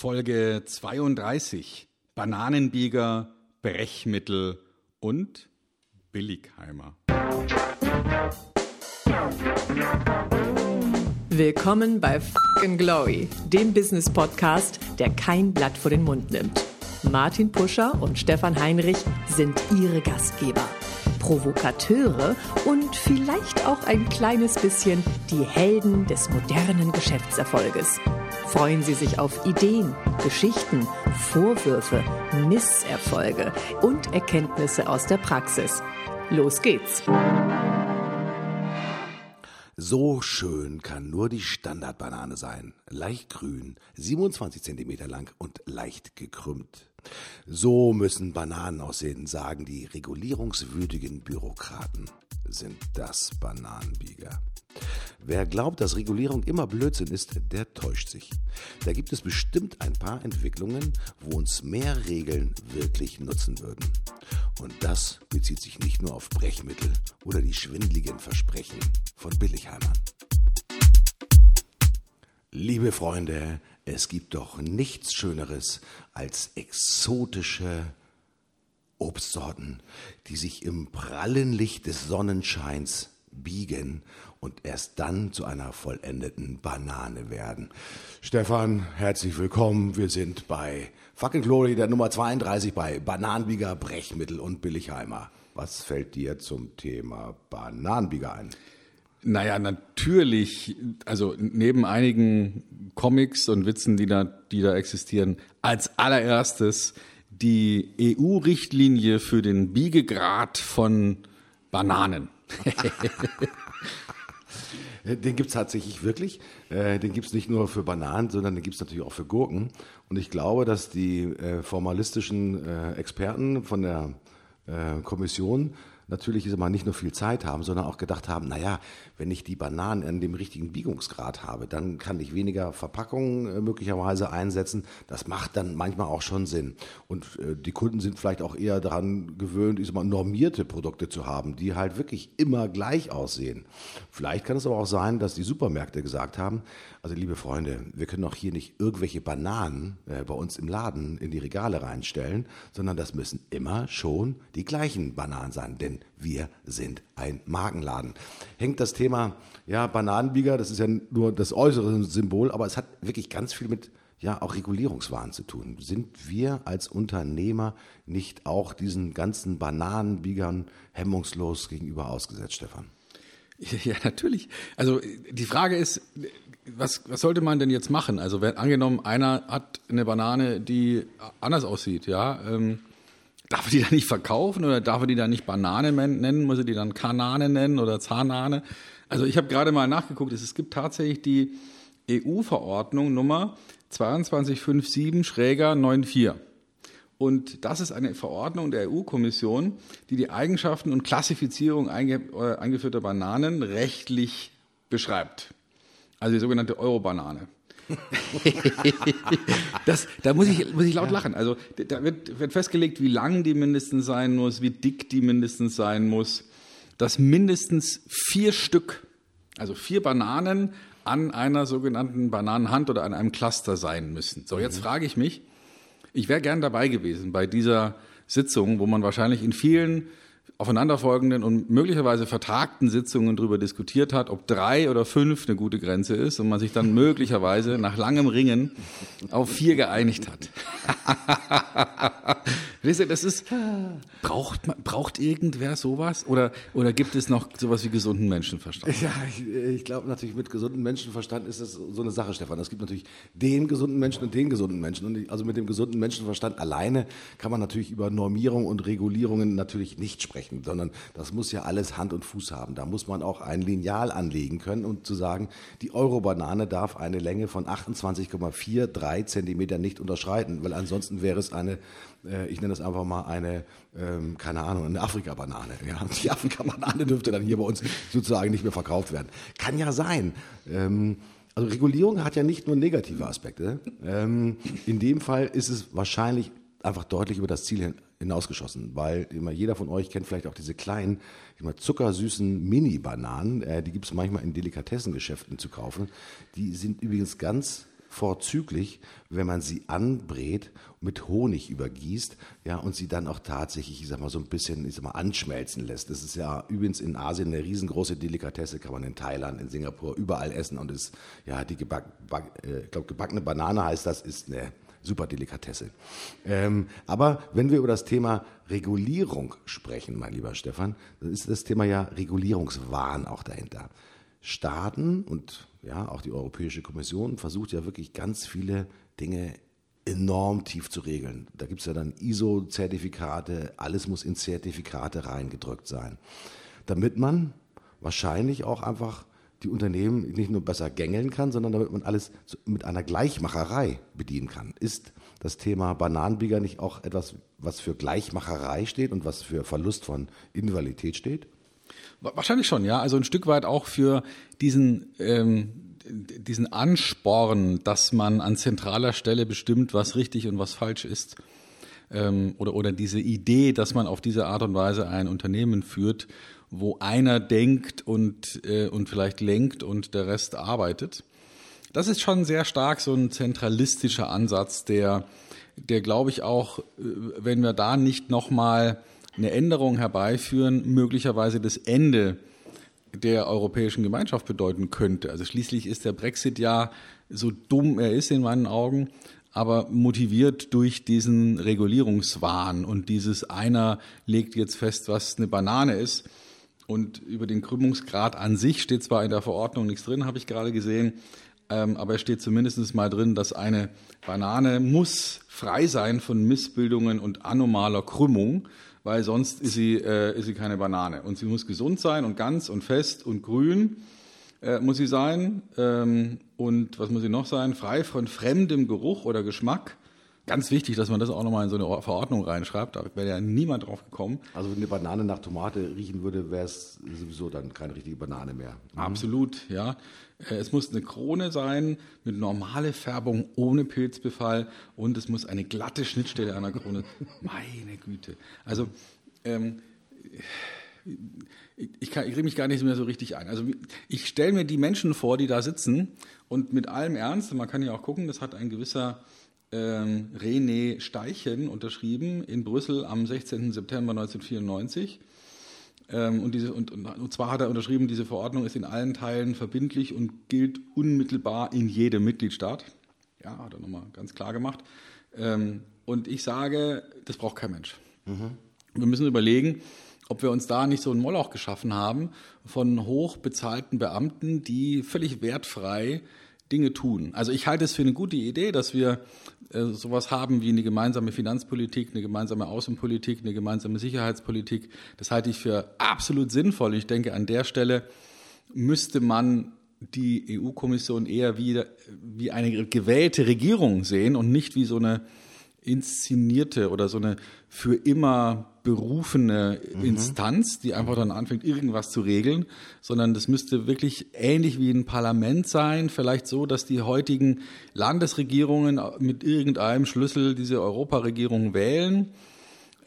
Folge 32. Bananenbieger, Brechmittel und Billigheimer. Willkommen bei Fucking Glory, dem Business Podcast, der kein Blatt vor den Mund nimmt. Martin Puscher und Stefan Heinrich sind ihre Gastgeber. Provokateure und vielleicht auch ein kleines bisschen die Helden des modernen Geschäftserfolges. Freuen Sie sich auf Ideen, Geschichten, Vorwürfe, Misserfolge und Erkenntnisse aus der Praxis. Los geht's! So schön kann nur die Standardbanane sein. Leicht grün, 27 cm lang und leicht gekrümmt. So müssen Bananen aussehen, sagen die regulierungswütigen Bürokraten. Sind das Bananenbieger? Wer glaubt, dass Regulierung immer Blödsinn ist, der täuscht sich. Da gibt es bestimmt ein paar Entwicklungen, wo uns mehr Regeln wirklich nutzen würden. Und das bezieht sich nicht nur auf Brechmittel oder die schwindligen Versprechen von Billigheimern. Liebe Freunde, es gibt doch nichts Schöneres als exotische Obstsorten, die sich im prallen Licht des Sonnenscheins biegen und erst dann zu einer vollendeten Banane werden. Stefan, herzlich willkommen. Wir sind bei Fucking Glory, der Nummer 32 bei Bananenbieger, Brechmittel und Billigheimer. Was fällt dir zum Thema Bananenbieger ein? Naja, natürlich, also neben einigen Comics und Witzen, die da, die da existieren, als allererstes die EU-Richtlinie für den Biegegrad von Bananen. Den gibt es tatsächlich wirklich. Äh, den gibt es nicht nur für Bananen, sondern den gibt es natürlich auch für Gurken. Und ich glaube, dass die äh, formalistischen äh, Experten von der Kommission natürlich ist immer nicht nur viel Zeit haben, sondern auch gedacht haben, naja, wenn ich die Bananen in dem richtigen Biegungsgrad habe, dann kann ich weniger Verpackungen äh, möglicherweise einsetzen. Das macht dann manchmal auch schon Sinn. Und äh, die Kunden sind vielleicht auch eher daran gewöhnt, ich sag mal, normierte Produkte zu haben, die halt wirklich immer gleich aussehen. Vielleicht kann es aber auch sein, dass die Supermärkte gesagt haben, also liebe Freunde, wir können auch hier nicht irgendwelche Bananen äh, bei uns im Laden in die Regale reinstellen, sondern das müssen immer schon die gleichen Bananen sein, denn wir sind ein Markenladen. Hängt das Thema, ja, Bananenbieger, das ist ja nur das äußere Symbol, aber es hat wirklich ganz viel mit ja auch Regulierungswahn zu tun. Sind wir als Unternehmer nicht auch diesen ganzen Bananenbiegern hemmungslos gegenüber ausgesetzt, Stefan? Ja, natürlich. Also die Frage ist, was, was sollte man denn jetzt machen? Also wenn angenommen, einer hat eine Banane, die anders aussieht, ja, ähm, darf er die dann nicht verkaufen oder darf er die dann nicht Banane nennen? Muss er die dann Kanane nennen oder Zahnane? Also ich habe gerade mal nachgeguckt, es gibt tatsächlich die EU-Verordnung Nummer 2257-94. Und das ist eine Verordnung der EU-Kommission, die die Eigenschaften und Klassifizierung äh, eingeführter Bananen rechtlich beschreibt. Also die sogenannte Euro-Banane. das, da muss ich, muss ich laut lachen. Also da wird, wird festgelegt, wie lang die mindestens sein muss, wie dick die mindestens sein muss, dass mindestens vier Stück, also vier Bananen an einer sogenannten Bananenhand oder an einem Cluster sein müssen. So, jetzt mhm. frage ich mich, ich wäre gern dabei gewesen bei dieser Sitzung, wo man wahrscheinlich in vielen aufeinanderfolgenden und möglicherweise vertagten Sitzungen darüber diskutiert hat, ob drei oder fünf eine gute Grenze ist und man sich dann möglicherweise nach langem Ringen auf vier geeinigt hat. Das ist, braucht, braucht irgendwer sowas? Oder, oder gibt es noch sowas wie gesunden Menschenverstand? Ja, ich, ich glaube natürlich, mit gesundem Menschenverstand ist es so eine Sache, Stefan. Es gibt natürlich den gesunden Menschen und den gesunden Menschen. Und also mit dem gesunden Menschenverstand alleine kann man natürlich über Normierung und Regulierungen natürlich nicht sprechen sondern das muss ja alles Hand und Fuß haben. Da muss man auch ein Lineal anlegen können und zu sagen, die Euro-Banane darf eine Länge von 28,43 Zentimeter nicht unterschreiten, weil ansonsten wäre es eine, äh, ich nenne das einfach mal eine, ähm, keine Ahnung, eine Afrika-Banane. Ja, die Afrika-Banane dürfte dann hier bei uns sozusagen nicht mehr verkauft werden. Kann ja sein. Ähm, also Regulierung hat ja nicht nur negative Aspekte. Ähm, in dem Fall ist es wahrscheinlich einfach deutlich über das Ziel hinausgeschossen, weil immer jeder von euch kennt vielleicht auch diese kleinen, immer zuckersüßen Mini-Bananen, äh, die gibt es manchmal in Delikatessengeschäften zu kaufen. Die sind übrigens ganz vorzüglich, wenn man sie anbrät, mit Honig übergießt, ja, und sie dann auch tatsächlich, ich sag mal, so ein bisschen, ich sag mal, anschmelzen lässt. Das ist ja übrigens in Asien eine riesengroße Delikatesse, kann man in Thailand, in Singapur, überall essen und ist, ja, die geback, back, äh, ich glaube, gebackene Banane heißt das, ist eine super Delikatesse. Ähm, aber wenn wir über das Thema Regulierung sprechen, mein lieber Stefan, dann ist das Thema ja Regulierungswahn auch dahinter. Staaten und ja, auch die Europäische Kommission versucht ja wirklich ganz viele Dinge enorm tief zu regeln. Da gibt es ja dann ISO-Zertifikate, alles muss in Zertifikate reingedrückt sein, damit man wahrscheinlich auch einfach die Unternehmen nicht nur besser gängeln kann, sondern damit man alles mit einer Gleichmacherei bedienen kann. Ist das Thema Bananenbieger nicht auch etwas, was für Gleichmacherei steht und was für Verlust von Individualität steht? Wahrscheinlich schon, ja. Also ein Stück weit auch für diesen, ähm, diesen Ansporn, dass man an zentraler Stelle bestimmt, was richtig und was falsch ist. Ähm, oder, oder diese Idee, dass man auf diese Art und Weise ein Unternehmen führt, wo einer denkt und, äh, und vielleicht lenkt und der Rest arbeitet. Das ist schon sehr stark so ein zentralistischer Ansatz, der, der glaube ich auch, äh, wenn wir da nicht nochmal eine Änderung herbeiführen, möglicherweise das Ende der Europäischen Gemeinschaft bedeuten könnte. Also schließlich ist der Brexit ja so dumm er ist in meinen Augen, aber motiviert durch diesen Regulierungswahn und dieses einer legt jetzt fest, was eine Banane ist. Und über den Krümmungsgrad an sich steht zwar in der Verordnung nichts drin, habe ich gerade gesehen, ähm, aber es steht zumindest mal drin, dass eine Banane muss frei sein von Missbildungen und anomaler Krümmung weil sonst ist sie, äh, ist sie keine Banane. Und sie muss gesund sein und ganz und fest und grün äh, muss sie sein. Ähm, und was muss sie noch sein? Frei von fremdem Geruch oder Geschmack. Ganz wichtig, dass man das auch nochmal in so eine Verordnung reinschreibt. Da wäre ja niemand drauf gekommen. Also wenn eine Banane nach Tomate riechen würde, wäre es sowieso dann keine richtige Banane mehr. Mhm. Absolut, ja. Äh, es muss eine Krone sein mit normale Färbung ohne Pilzbefall und es muss eine glatte Schnittstelle der Krone. Meine Güte. Also ähm, ich, ich, kann, ich kriege mich gar nicht mehr so richtig ein. Also ich stelle mir die Menschen vor, die da sitzen und mit allem Ernst, man kann ja auch gucken, das hat ein gewisser ähm, René Steichen unterschrieben in Brüssel am 16. September 1994. Ähm, und, diese, und, und zwar hat er unterschrieben, diese Verordnung ist in allen Teilen verbindlich und gilt unmittelbar in jedem Mitgliedstaat. Ja, hat er nochmal ganz klar gemacht. Ähm, und ich sage, das braucht kein Mensch. Mhm. Wir müssen überlegen, ob wir uns da nicht so einen Moloch geschaffen haben von hochbezahlten Beamten, die völlig wertfrei Dinge tun. Also ich halte es für eine gute Idee, dass wir äh, sowas haben wie eine gemeinsame Finanzpolitik, eine gemeinsame Außenpolitik, eine gemeinsame Sicherheitspolitik. Das halte ich für absolut sinnvoll. Ich denke, an der Stelle müsste man die EU-Kommission eher wie, wie eine gewählte Regierung sehen und nicht wie so eine inszenierte oder so eine für immer berufene mhm. Instanz, die einfach dann anfängt, irgendwas zu regeln, sondern das müsste wirklich ähnlich wie ein Parlament sein, vielleicht so, dass die heutigen Landesregierungen mit irgendeinem Schlüssel diese Europaregierung wählen,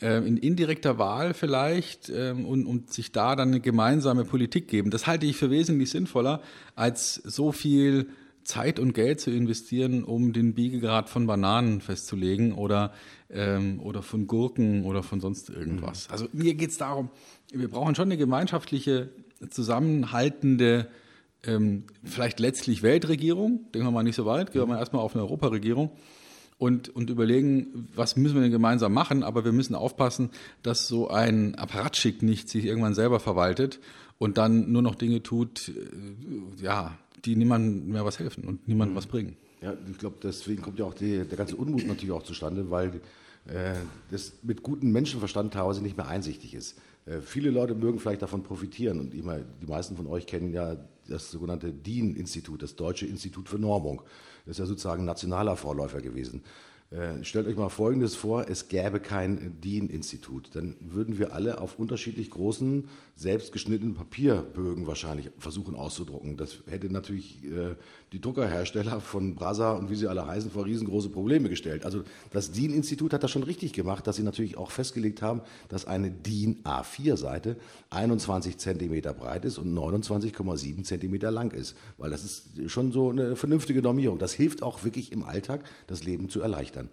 äh, in indirekter Wahl vielleicht, äh, und, und sich da dann eine gemeinsame Politik geben. Das halte ich für wesentlich sinnvoller, als so viel Zeit und Geld zu investieren, um den Biegegrad von Bananen festzulegen oder, ähm, oder von Gurken oder von sonst irgendwas. Mhm. Also mir geht es darum, wir brauchen schon eine gemeinschaftliche, zusammenhaltende, ähm, vielleicht letztlich Weltregierung, denken wir mal nicht so weit, gehen wir mal erstmal auf eine Europaregierung und, und überlegen, was müssen wir denn gemeinsam machen, aber wir müssen aufpassen, dass so ein Apparatschick nicht sich irgendwann selber verwaltet und dann nur noch Dinge tut, äh, ja, die niemandem mehr was helfen und niemandem mhm. was bringen. Ja, ich glaube, deswegen kommt ja auch die, der ganze Unmut natürlich auch zustande, weil äh, das mit gutem Menschenverstand teilweise nicht mehr einsichtig ist. Äh, viele Leute mögen vielleicht davon profitieren und immer, die meisten von euch kennen ja das sogenannte DIN-Institut, das Deutsche Institut für Normung. Das ist ja sozusagen ein nationaler Vorläufer gewesen. Äh, stellt euch mal Folgendes vor, es gäbe kein DIN-Institut. Dann würden wir alle auf unterschiedlich großen, selbstgeschnittenen Papierbögen wahrscheinlich versuchen auszudrucken. Das hätte natürlich äh, die Druckerhersteller von Brasa und wie sie alle heißen vor riesengroße Probleme gestellt. Also das DIN-Institut hat das schon richtig gemacht, dass sie natürlich auch festgelegt haben, dass eine DIN A4-Seite 21 Zentimeter breit ist und 29,7 Zentimeter lang ist. Weil das ist schon so eine vernünftige Normierung. Das hilft auch wirklich im Alltag, das Leben zu erleichtern kann.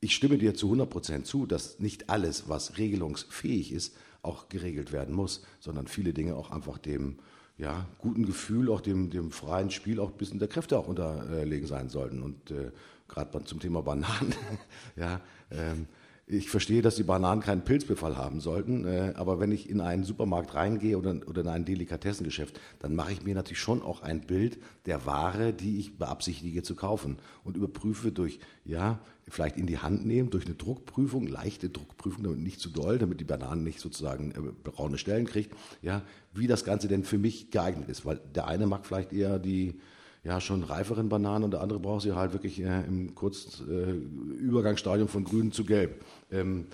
Ich stimme dir zu 100 Prozent zu, dass nicht alles, was regelungsfähig ist, auch geregelt werden muss, sondern viele Dinge auch einfach dem ja, guten Gefühl, auch dem, dem freien Spiel auch ein bisschen der Kräfte auch unterlegen sein sollten. Und äh, gerade zum Thema Bananen, ja, ähm, ich verstehe, dass die Bananen keinen Pilzbefall haben sollten, äh, aber wenn ich in einen Supermarkt reingehe oder, oder in ein Delikatessengeschäft, dann mache ich mir natürlich schon auch ein Bild der Ware, die ich beabsichtige zu kaufen und überprüfe durch, ja, vielleicht in die Hand nehmen, durch eine Druckprüfung, leichte Druckprüfung, damit nicht zu doll, damit die Bananen nicht sozusagen äh, braune Stellen kriegt, ja, wie das Ganze denn für mich geeignet ist, weil der eine mag vielleicht eher die ja, schon reiferen Bananen und der andere braucht sie halt wirklich äh, im kurzen äh, Übergangsstadium von grün zu gelb. Ähm,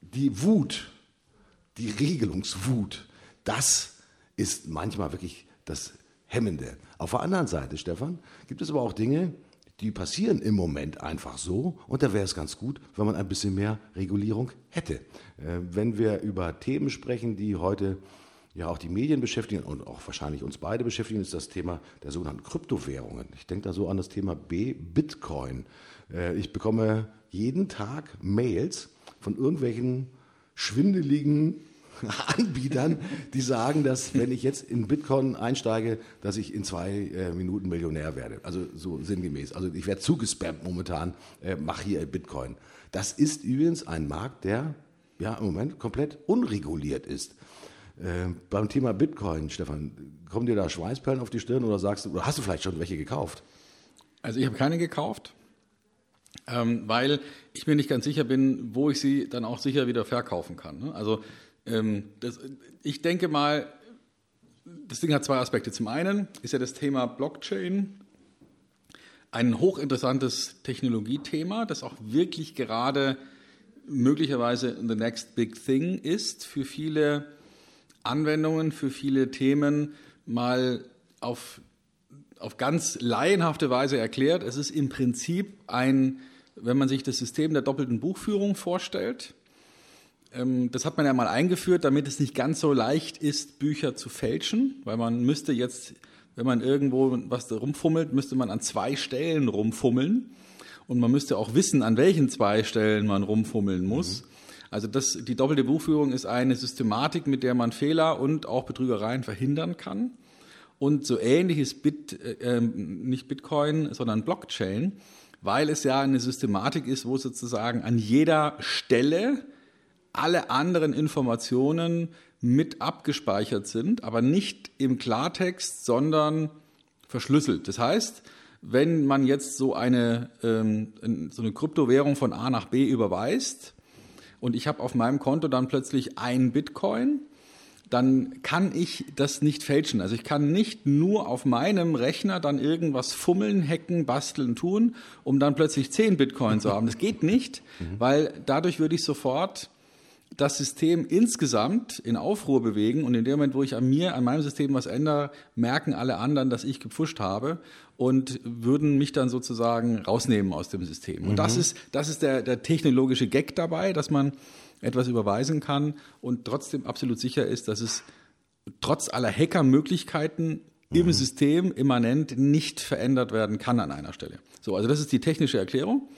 die Wut, die Regelungswut, das ist manchmal wirklich das Hemmende. Auf der anderen Seite, Stefan, gibt es aber auch Dinge, die passieren im Moment einfach so und da wäre es ganz gut, wenn man ein bisschen mehr Regulierung hätte. Äh, wenn wir über Themen sprechen, die heute ja auch die Medien beschäftigen und auch wahrscheinlich uns beide beschäftigen, ist das Thema der sogenannten Kryptowährungen. Ich denke da so an das Thema B, Bitcoin. Äh, ich bekomme jeden Tag Mails von irgendwelchen schwindeligen Anbietern, die sagen, dass wenn ich jetzt in Bitcoin einsteige, dass ich in zwei äh, Minuten Millionär werde. Also so sinngemäß. Also ich werde zugespammt momentan, äh, mach hier Bitcoin. Das ist übrigens ein Markt, der ja im Moment komplett unreguliert ist. Äh, beim Thema Bitcoin, Stefan, kommen dir da Schweißperlen auf die Stirn oder sagst du, oder hast du vielleicht schon welche gekauft? Also ich habe keine gekauft, ähm, weil ich mir nicht ganz sicher bin, wo ich sie dann auch sicher wieder verkaufen kann. Ne? Also ähm, das, ich denke mal, das Ding hat zwei Aspekte. Zum einen ist ja das Thema Blockchain ein hochinteressantes Technologiethema, das auch wirklich gerade möglicherweise the next big thing ist für viele Anwendungen für viele Themen mal auf, auf ganz laienhafte Weise erklärt. Es ist im Prinzip ein, wenn man sich das System der doppelten Buchführung vorstellt, ähm, das hat man ja mal eingeführt, damit es nicht ganz so leicht ist, Bücher zu fälschen, weil man müsste jetzt, wenn man irgendwo was rumfummelt, müsste man an zwei Stellen rumfummeln. Und man müsste auch wissen, an welchen zwei Stellen man rumfummeln muss. Mhm. Also das, die doppelte Buchführung ist eine Systematik, mit der man Fehler und auch Betrügereien verhindern kann. Und so ähnlich ist Bit, äh, ähm, nicht Bitcoin, sondern Blockchain, weil es ja eine Systematik ist, wo sozusagen an jeder Stelle alle anderen Informationen mit abgespeichert sind, aber nicht im Klartext, sondern verschlüsselt. Das heißt, wenn man jetzt so eine, ähm, so eine Kryptowährung von A nach B überweist, und ich habe auf meinem Konto dann plötzlich ein Bitcoin, dann kann ich das nicht fälschen. Also ich kann nicht nur auf meinem Rechner dann irgendwas fummeln, hacken, basteln, tun, um dann plötzlich zehn Bitcoin zu haben. Das geht nicht, mhm. weil dadurch würde ich sofort das System insgesamt in Aufruhr bewegen und in dem Moment, wo ich an mir, an meinem System was ändere, merken alle anderen, dass ich gepfuscht habe und würden mich dann sozusagen rausnehmen aus dem System. Und mhm. das ist, das ist der, der technologische Gag dabei, dass man etwas überweisen kann und trotzdem absolut sicher ist, dass es trotz aller Hackermöglichkeiten im mhm. System immanent nicht verändert werden kann an einer Stelle. So, also das ist die technische Erklärung.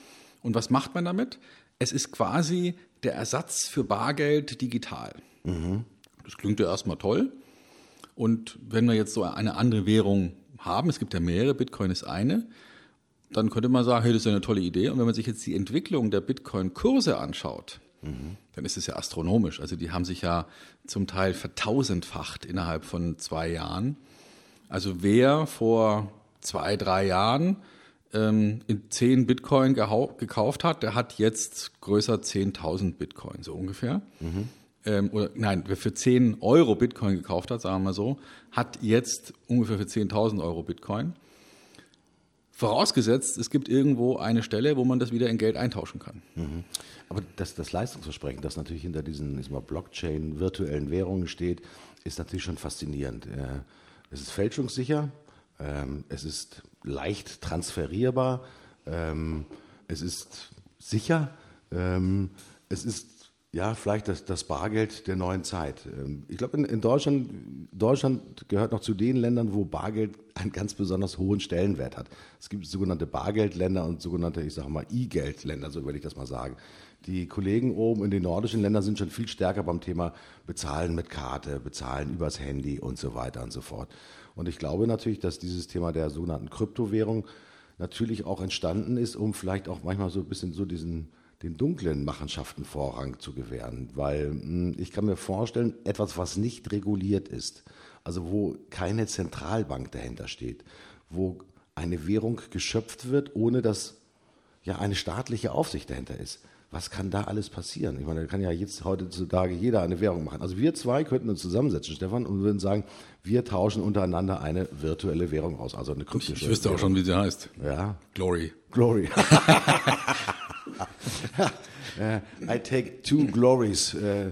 Und was macht man damit? Es ist quasi der Ersatz für Bargeld digital. Mhm. Das klingt ja erstmal toll. Und wenn wir jetzt so eine andere Währung haben, es gibt ja mehrere, Bitcoin ist eine, dann könnte man sagen, hey, das ist eine tolle Idee. Und wenn man sich jetzt die Entwicklung der Bitcoin-Kurse anschaut, mhm. dann ist es ja astronomisch. Also die haben sich ja zum Teil vertausendfacht innerhalb von zwei Jahren. Also wer vor zwei, drei Jahren ähm, in 10 Bitcoin gekauft hat, der hat jetzt größer 10.000 Bitcoin, so ungefähr. Mhm. Ähm, oder nein, wer für 10 Euro Bitcoin gekauft hat, sagen wir mal so, hat jetzt ungefähr für 10.000 Euro Bitcoin. Vorausgesetzt, es gibt irgendwo eine Stelle, wo man das wieder in Geld eintauschen kann. Mhm. Aber das, das Leistungsversprechen, das natürlich hinter diesen Blockchain, virtuellen Währungen steht, ist natürlich schon faszinierend. Äh, es ist fälschungssicher, ähm, es ist leicht transferierbar, ähm, es ist sicher, ähm, es ist ja, vielleicht das, das Bargeld der neuen Zeit. Ähm, ich glaube, in, in, Deutschland, Deutschland gehört noch zu den Ländern, wo Bargeld einen ganz besonders hohen Stellenwert hat. Es gibt sogenannte Bargeldländer und sogenannte, ich sage mal, E-Geldländer, so würde ich das mal sagen. Die Kollegen oben in den nordischen Ländern sind schon viel stärker beim Thema Bezahlen mit Karte, Bezahlen übers Handy und so weiter und so fort. Und ich glaube natürlich, dass dieses Thema der sogenannten Kryptowährung natürlich auch entstanden ist, um vielleicht auch manchmal so ein bisschen so diesen den dunklen Machenschaften Vorrang zu gewähren. Weil hm, ich kann mir vorstellen, etwas, was nicht reguliert ist, also wo keine Zentralbank dahinter steht, wo eine Währung geschöpft wird, ohne dass ja eine staatliche Aufsicht dahinter ist. Was kann da alles passieren? Ich meine, da kann ja jetzt heutzutage jeder eine Währung machen. Also wir zwei könnten uns zusammensetzen, Stefan, und würden sagen, wir tauschen untereinander eine virtuelle Währung aus, also eine kryptische. Ich wüsste auch schon, wie sie heißt. Ja. Glory. Glory. I take two glories. Äh,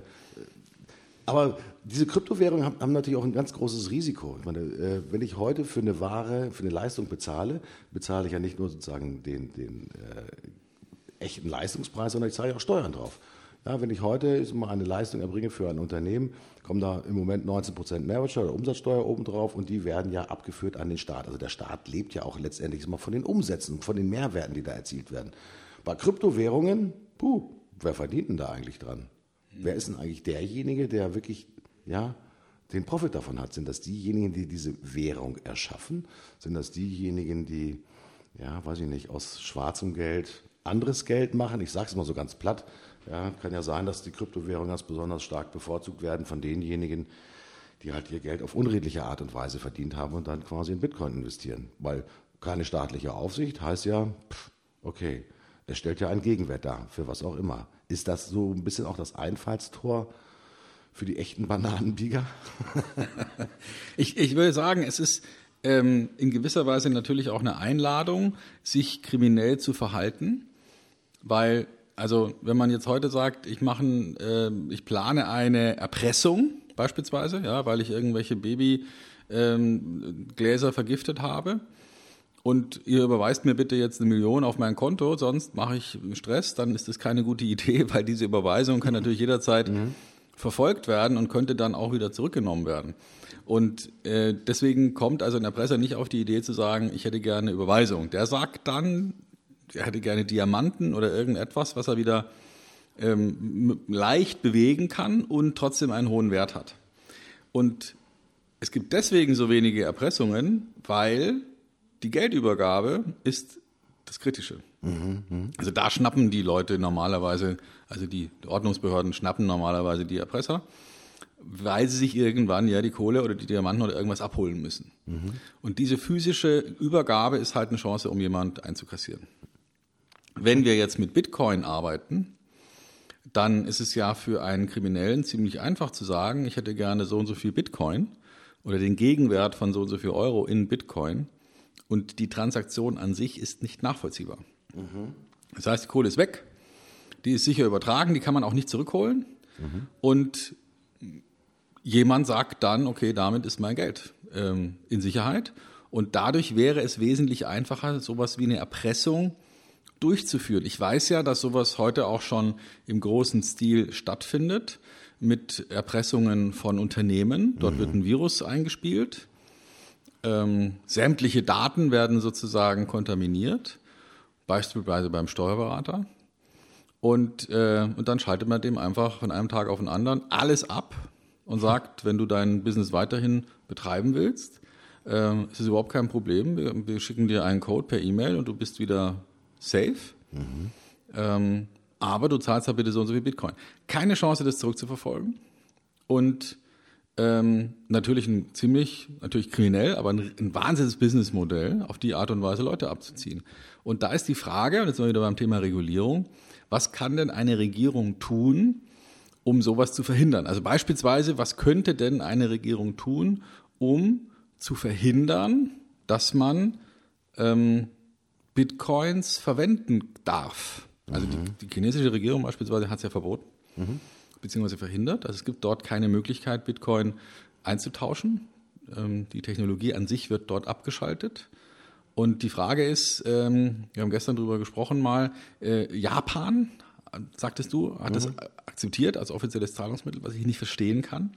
aber diese Kryptowährungen haben, natürlich auch ein ganz großes Risiko. Ich meine, äh, wenn ich heute für eine Ware, für eine Leistung bezahle, bezahle ich ja nicht nur sozusagen den, den äh, echten Leistungspreis, sondern ich zahle auch Steuern drauf. Ja, wenn ich heute mal eine Leistung erbringe für ein Unternehmen, kommen da im Moment 19 Prozent Mehrwertsteuer oder Umsatzsteuer obendrauf und die werden ja abgeführt an den Staat. Also der Staat lebt ja auch letztendlich mal von den Umsätzen, von den Mehrwerten, die da erzielt werden. Bei Kryptowährungen, puh, wer verdient denn da eigentlich dran? Wer ist denn eigentlich derjenige, der wirklich, ja, den Profit davon hat? Sind das diejenigen, die diese Währung erschaffen? Sind das diejenigen, die, ja, weiß ich nicht, aus schwarzem Geld anderes Geld machen? Ich sage es mal so ganz platt. Ja, kann ja sein, dass die Kryptowährungen ganz besonders stark bevorzugt werden von denjenigen, die halt ihr Geld auf unredliche Art und Weise verdient haben und dann quasi in Bitcoin investieren. Weil keine staatliche Aufsicht heißt ja, pff, okay, er stellt ja einen Gegenwert dar, für was auch immer. Ist das so ein bisschen auch das Einfallstor für die echten Bananenbieger? ich, ich würde sagen, es ist ähm, in gewisser Weise natürlich auch eine Einladung, sich kriminell zu verhalten, weil also wenn man jetzt heute sagt, ich mache, äh, ich plane eine Erpressung beispielsweise, ja, weil ich irgendwelche Babygläser ähm, vergiftet habe, und ihr überweist mir bitte jetzt eine Million auf mein Konto, sonst mache ich Stress, dann ist das keine gute Idee, weil diese Überweisung kann natürlich jederzeit mhm. verfolgt werden und könnte dann auch wieder zurückgenommen werden. Und äh, deswegen kommt also ein Erpresser nicht auf die Idee zu sagen, ich hätte gerne eine Überweisung. Der sagt dann, er hätte gerne Diamanten oder irgendetwas, was er wieder ähm, leicht bewegen kann und trotzdem einen hohen Wert hat. Und es gibt deswegen so wenige Erpressungen, weil die Geldübergabe ist das Kritische. Mhm, mh. Also da schnappen die Leute normalerweise, also die Ordnungsbehörden schnappen normalerweise die Erpresser, weil sie sich irgendwann ja die Kohle oder die Diamanten oder irgendwas abholen müssen. Mhm. Und diese physische Übergabe ist halt eine Chance, um jemand einzukassieren. Wenn wir jetzt mit Bitcoin arbeiten, dann ist es ja für einen Kriminellen ziemlich einfach zu sagen, ich hätte gerne so und so viel Bitcoin oder den Gegenwert von so und so viel Euro in Bitcoin und die Transaktion an sich ist nicht nachvollziehbar. Mhm. Das heißt, die Kohle ist weg, die ist sicher übertragen, die kann man auch nicht zurückholen. Mhm. Und jemand sagt dann, okay, damit ist mein Geld ähm, in Sicherheit. Und dadurch wäre es wesentlich einfacher, sowas wie eine Erpressung durchzuführen. Ich weiß ja, dass sowas heute auch schon im großen Stil stattfindet mit Erpressungen von Unternehmen. Dort mhm. wird ein Virus eingespielt ähm, sämtliche Daten werden sozusagen kontaminiert, beispielsweise beim Steuerberater. Und, äh, und dann schaltet man dem einfach von einem Tag auf den anderen alles ab und sagt, wenn du dein Business weiterhin betreiben willst, äh, ist es überhaupt kein Problem. Wir, wir, schicken dir einen Code per E-Mail und du bist wieder safe. Mhm. Ähm, aber du zahlst da bitte so und so viel Bitcoin. Keine Chance, das zurückzuverfolgen. Und ähm, natürlich ein ziemlich, natürlich kriminell, aber ein, ein wahnsinniges Businessmodell, auf die Art und Weise Leute abzuziehen. Und da ist die Frage, und jetzt sind wir wieder beim Thema Regulierung, was kann denn eine Regierung tun, um sowas zu verhindern? Also beispielsweise, was könnte denn eine Regierung tun, um zu verhindern, dass man ähm, Bitcoins verwenden darf. Also mhm. die, die, chinesische Regierung beispielsweise hat es ja verboten, mhm. Beziehungsweise verhindert. Also es gibt dort keine Möglichkeit, Bitcoin einzutauschen. Ähm, die Technologie an sich wird dort abgeschaltet. Und die Frage ist, ähm, wir haben gestern darüber gesprochen mal, äh, Japan, sagtest du, hat mhm. das akzeptiert als offizielles Zahlungsmittel, was ich nicht verstehen kann.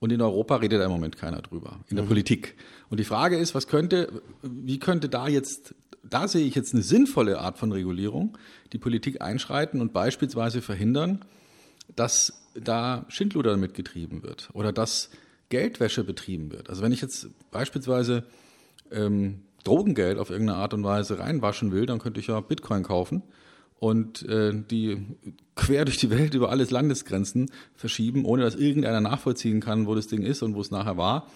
Und in Europa redet da im Moment keiner drüber, in der mhm. Politik. Und die Frage ist, was könnte, wie könnte da jetzt, da sehe ich jetzt eine sinnvolle Art von Regulierung, die Politik einschreiten und beispielsweise verhindern, dass da Schindluder mitgetrieben wird oder dass Geldwäsche betrieben wird. Also wenn ich jetzt beispielsweise ähm, Drogengeld auf irgendeine Art und Weise reinwaschen will, dann könnte ich ja Bitcoin kaufen und äh, die quer durch die Welt über alles Landesgrenzen verschieben, ohne dass irgendeiner nachvollziehen kann, wo das Ding ist und wo es nachher war.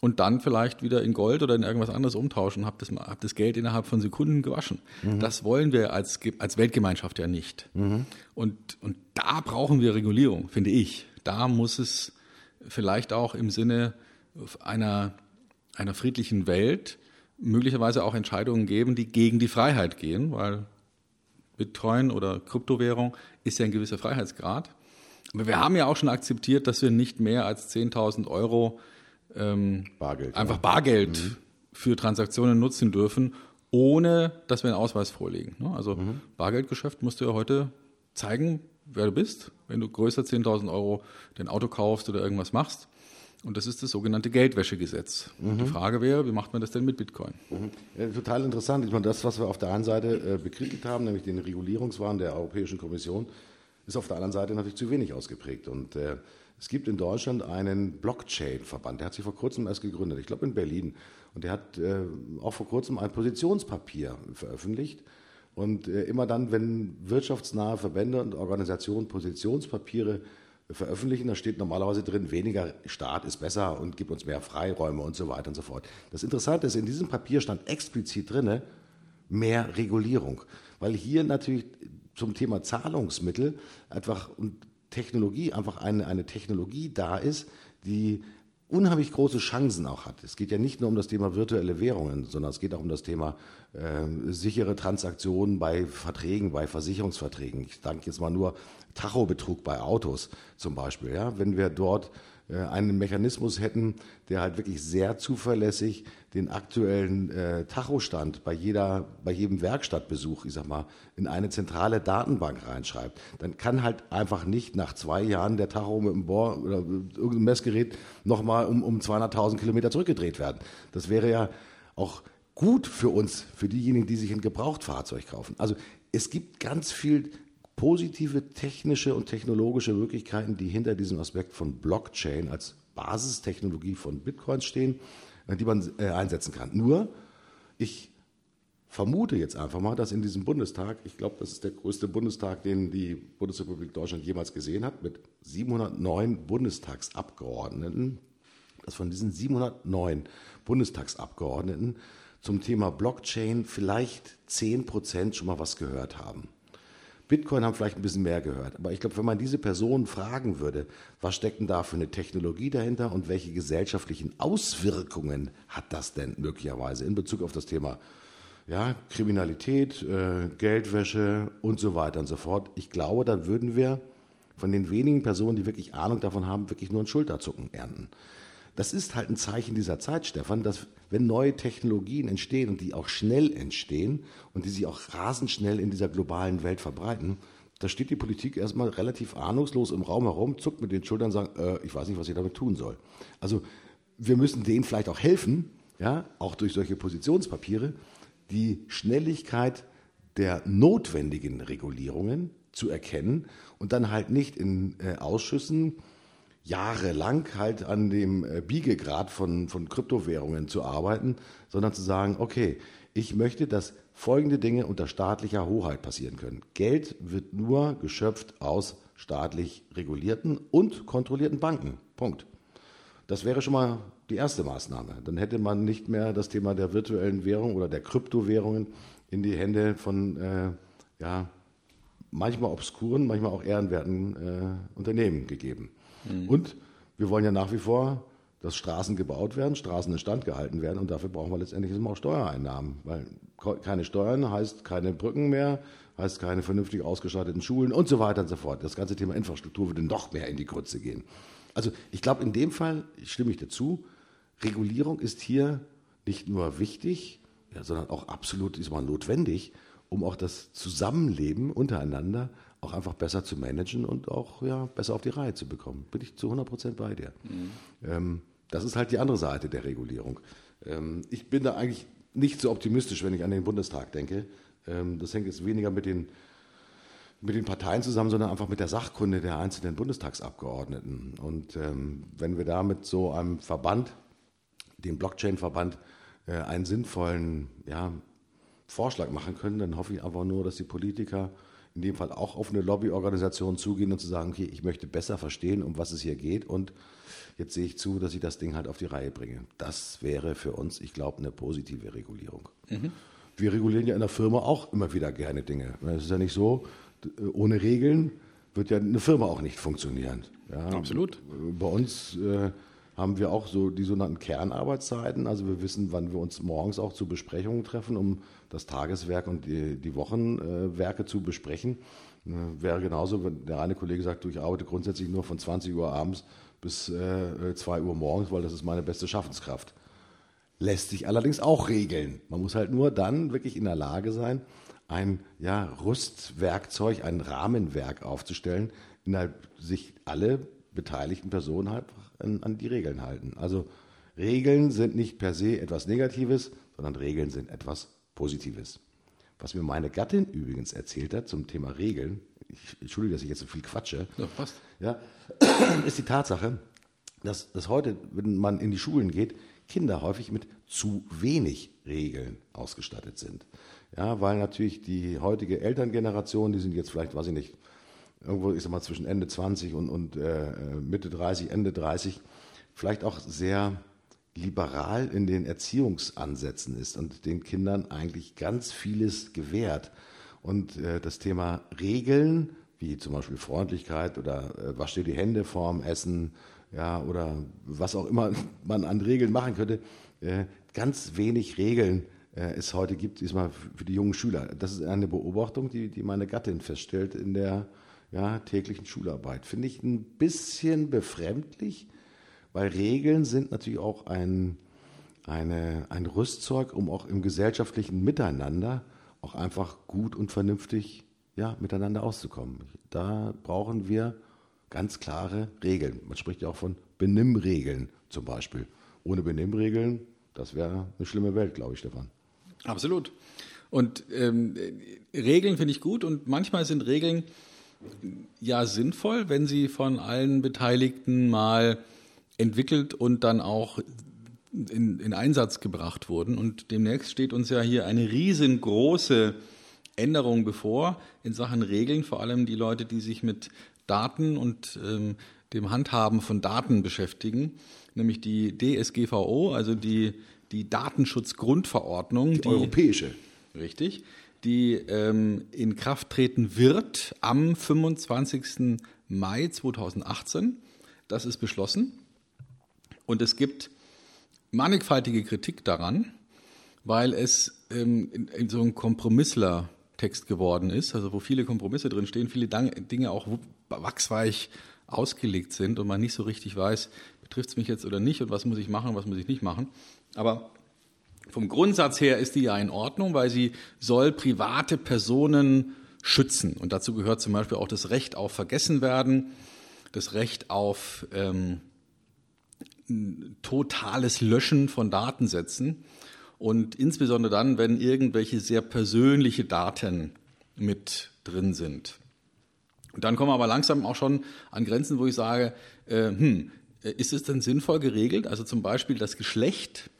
Und dann vielleicht wieder in Gold oder in irgendwas anderes umtauschen, hab das, hab das Geld innerhalb von Sekunden gewaschen. Mhm. Das wollen wir als, als Weltgemeinschaft ja nicht. Mhm. Und, und da brauchen wir Regulierung, finde ich. Da muss es vielleicht auch im Sinne einer, einer friedlichen Welt möglicherweise auch Entscheidungen geben, die gegen die Freiheit gehen, weil Bitcoin oder Kryptowährung ist ja ein gewisser Freiheitsgrad. Aber wir haben ja auch schon akzeptiert, dass wir nicht mehr als 10.000 Euro ähm, Bargeld, einfach ja. Bargeld mhm. für Transaktionen nutzen dürfen, ohne dass wir einen Ausweis vorlegen. Ne? Also mhm. Bargeldgeschäft musst du ja heute zeigen, wer du bist, wenn du größer 10.000 Euro dein Auto kaufst oder irgendwas machst. Und das ist das sogenannte Geldwäschegesetz. Mhm. Die Frage wäre, wie macht man das denn mit Bitcoin? Mhm. Ja, total interessant. Ich meine, das, was wir auf der einen Seite äh, bekriegt haben, nämlich den Regulierungswahn der Europäischen Kommission, ist auf der anderen Seite natürlich zu wenig ausgeprägt. Und äh, es gibt in Deutschland einen Blockchain-Verband, der hat sich vor kurzem erst gegründet, ich glaube in Berlin. Und der hat äh, auch vor kurzem ein Positionspapier veröffentlicht. Und äh, immer dann, wenn wirtschaftsnahe Verbände und Organisationen Positionspapiere veröffentlichen, da steht normalerweise drin, weniger Staat ist besser und gibt uns mehr Freiräume und so weiter und so fort. Das Interessante ist, in diesem Papier stand explizit drin, mehr Regulierung, weil hier natürlich zum Thema Zahlungsmittel einfach und Technologie einfach eine, eine Technologie da ist, die unheimlich große Chancen auch hat. Es geht ja nicht nur um das Thema virtuelle Währungen, sondern es geht auch um das Thema äh, sichere Transaktionen bei Verträgen, bei Versicherungsverträgen. Ich danke jetzt mal nur Tachobetrug bei Autos zum Beispiel. Ja? Wenn wir dort äh, einen Mechanismus hätten, der halt wirklich sehr zuverlässig den aktuellen äh, Tachostand bei jeder, bei jedem Werkstattbesuch, ich sag mal, in eine zentrale Datenbank reinschreibt, dann kann halt einfach nicht nach zwei Jahren der Tacho mit dem Bohr oder irgendeinem Messgerät nochmal um, um 200.000 Kilometer zurückgedreht werden. Das wäre ja auch gut für uns, für diejenigen, die sich ein Gebrauchtfahrzeug kaufen. Also es gibt ganz viel positive technische und technologische Möglichkeiten, die hinter diesem Aspekt von Blockchain als Basistechnologie von Bitcoins stehen, die man äh, einsetzen kann. Nur, ich vermute jetzt einfach mal, dass in diesem Bundestag, ich glaube, das ist der größte Bundestag, den die Bundesrepublik Deutschland jemals gesehen hat, mit 709 Bundestagsabgeordneten, dass von diesen 709 Bundestagsabgeordneten zum Thema Blockchain vielleicht 10 Prozent schon mal was gehört haben. Bitcoin haben vielleicht ein bisschen mehr gehört. Aber ich glaube, wenn man diese Person fragen würde, was steckt denn da für eine Technologie dahinter und welche gesellschaftlichen Auswirkungen hat das denn möglicherweise in Bezug auf das Thema ja, Kriminalität, äh, Geldwäsche und so weiter und so fort. Ich glaube, dann würden wir von den wenigen Personen, die wirklich Ahnung davon haben, wirklich nur ein Schulterzucken ernten. Das ist halt ein Zeichen dieser Zeit, Stefan, dass wenn neue Technologien entstehen und die auch schnell entstehen und die sich auch rasend schnell in dieser globalen Welt verbreiten, da steht die Politik erstmal relativ ahnungslos im Raum herum, zuckt mit den Schultern und sagt, äh, ich weiß nicht, was ich damit tun soll. Also wir müssen denen vielleicht auch helfen, ja, auch durch solche Positionspapiere, die Schnelligkeit der notwendigen Regulierungen zu erkennen und dann halt nicht in äh, Ausschüssen jahrelang halt an dem äh, Biegegrad von, von Kryptowährungen zu arbeiten, sondern zu sagen, okay, ich möchte, dass folgende Dinge unter staatlicher Hoheit passieren können. Geld wird nur geschöpft aus staatlich regulierten und kontrollierten Banken. Punkt. Das wäre schon mal die erste Maßnahme. Dann hätte man nicht mehr das Thema der virtuellen Währung oder der Kryptowährungen in die Hände von äh, ja, manchmal obskuren, manchmal auch ehrenwerten äh, Unternehmen gegeben. Mhm. Und wir wollen ja nach wie vor dass Straßen gebaut werden, Straßen instand gehalten werden und dafür brauchen wir letztendlich auch Steuereinnahmen, weil keine Steuern heißt keine Brücken mehr, heißt keine vernünftig ausgestatteten Schulen und so weiter und so fort. Das ganze Thema Infrastruktur würde noch mehr in die Grütze gehen. Also ich glaube, in dem Fall stimme ich dazu, Regulierung ist hier nicht nur wichtig, sondern auch absolut ist mal notwendig, um auch das Zusammenleben untereinander auch einfach besser zu managen und auch ja, besser auf die Reihe zu bekommen. Bin ich zu 100 Prozent bei dir. Mhm. Ähm, das ist halt die andere Seite der Regulierung. Ähm, ich bin da eigentlich nicht so optimistisch, wenn ich an den Bundestag denke. Ähm, das hängt jetzt weniger mit den, mit den Parteien zusammen, sondern einfach mit der Sachkunde der einzelnen Bundestagsabgeordneten. Und ähm, wenn wir da mit so einem Verband, dem Blockchain-Verband, äh, einen sinnvollen ja, Vorschlag machen können, dann hoffe ich einfach nur, dass die Politiker in dem Fall auch auf eine Lobbyorganisation zugehen und zu sagen, okay, ich möchte besser verstehen, um was es hier geht und jetzt sehe ich zu, dass ich das Ding halt auf die Reihe bringe. Das wäre für uns, ich glaube, eine positive Regulierung. Mhm. Wir regulieren ja in der Firma auch immer wieder gerne Dinge. Es ist ja nicht so, ohne Regeln wird ja eine Firma auch nicht funktionieren. Ja, Absolut. Bei uns äh, haben wir auch so die sogenannten Kernarbeitszeiten. Also wir wissen, wann wir uns morgens auch zu Besprechungen treffen, um das Tageswerk und die, die Wochenwerke zu besprechen. Äh, wäre genauso, wenn der eine Kollege sagt, du, ich arbeite grundsätzlich nur von 20 Uhr abends bis äh, 2 Uhr morgens, weil das ist meine beste Schaffenskraft. Lässt sich allerdings auch regeln. Man muss halt nur dann wirklich in der Lage sein, ein ja, Rüstwerkzeug, ein Rahmenwerk aufzustellen, innerhalb sich alle beteiligten Personen halt an, an die Regeln halten. Also Regeln sind nicht per se etwas Negatives, sondern Regeln sind etwas Positives. Was mir meine Gattin übrigens erzählt hat zum Thema Regeln, ich, entschuldige, dass ich jetzt so viel quatsche, ja, passt. Ja, ist die Tatsache, dass, dass heute, wenn man in die Schulen geht, Kinder häufig mit zu wenig Regeln ausgestattet sind. Ja, weil natürlich die heutige Elterngeneration, die sind jetzt vielleicht, weiß ich nicht, irgendwo, ich sag mal, zwischen Ende 20 und, und äh, Mitte 30, Ende 30, vielleicht auch sehr liberal in den Erziehungsansätzen ist und den Kindern eigentlich ganz vieles gewährt. Und äh, das Thema Regeln, wie zum Beispiel Freundlichkeit oder äh, wasch dir die Hände vorm Essen, ja, oder was auch immer man an Regeln machen könnte, äh, ganz wenig Regeln äh, es heute gibt, diesmal für die jungen Schüler. Das ist eine Beobachtung, die, die meine Gattin feststellt in der ja, täglichen Schularbeit. Finde ich ein bisschen befremdlich, weil Regeln sind natürlich auch ein, eine, ein Rüstzeug, um auch im gesellschaftlichen Miteinander auch einfach gut und vernünftig ja, miteinander auszukommen. Da brauchen wir ganz klare Regeln. Man spricht ja auch von Benimmregeln zum Beispiel. Ohne Benimmregeln, das wäre eine schlimme Welt, glaube ich, Stefan. Absolut. Und ähm, Regeln finde ich gut und manchmal sind Regeln ja sinnvoll, wenn sie von allen Beteiligten mal entwickelt und dann auch in, in Einsatz gebracht wurden. Und demnächst steht uns ja hier eine riesengroße Änderung bevor in Sachen Regeln, vor allem die Leute, die sich mit Daten und ähm, dem Handhaben von Daten beschäftigen, nämlich die DSGVO, also die, die Datenschutzgrundverordnung. Die, die europäische. Richtig die ähm, in Kraft treten wird am 25. Mai 2018. Das ist beschlossen. Und es gibt mannigfaltige Kritik daran, weil es ähm, in, in so ein Kompromissler-Text geworden ist, also wo viele Kompromisse drin stehen, viele Dinge auch wachsweich ausgelegt sind und man nicht so richtig weiß, betrifft es mich jetzt oder nicht und was muss ich machen, was muss ich nicht machen. Aber vom Grundsatz her ist die ja in Ordnung, weil sie soll private Personen schützen. Und dazu gehört zum Beispiel auch das Recht auf Vergessenwerden, das Recht auf ähm, totales Löschen von Datensätzen und insbesondere dann, wenn irgendwelche sehr persönliche Daten mit drin sind. Und dann kommen wir aber langsam auch schon an Grenzen, wo ich sage, äh, hm, ist es denn sinnvoll geregelt? Also zum Beispiel das Geschlecht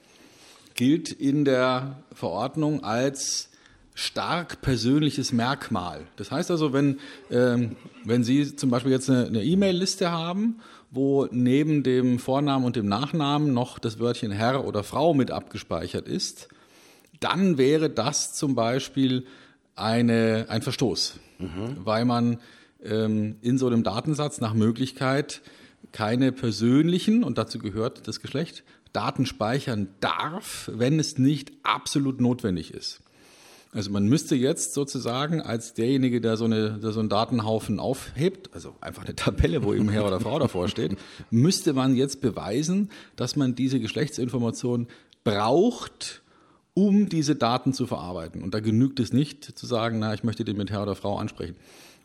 gilt in der Verordnung als stark persönliches Merkmal. Das heißt also, wenn, ähm, wenn Sie zum Beispiel jetzt eine E-Mail-Liste haben, wo neben dem Vornamen und dem Nachnamen noch das Wörtchen Herr oder Frau mit abgespeichert ist, dann wäre das zum Beispiel eine, ein Verstoß, mhm. weil man ähm, in so einem Datensatz nach Möglichkeit keine persönlichen, und dazu gehört das Geschlecht, Daten speichern darf, wenn es nicht absolut notwendig ist. Also man müsste jetzt sozusagen als derjenige, der so, eine, der so einen Datenhaufen aufhebt, also einfach eine Tabelle, wo eben Herr oder Frau davor steht, müsste man jetzt beweisen, dass man diese Geschlechtsinformation braucht, um diese Daten zu verarbeiten. Und da genügt es nicht zu sagen, na, ich möchte den mit Herr oder Frau ansprechen.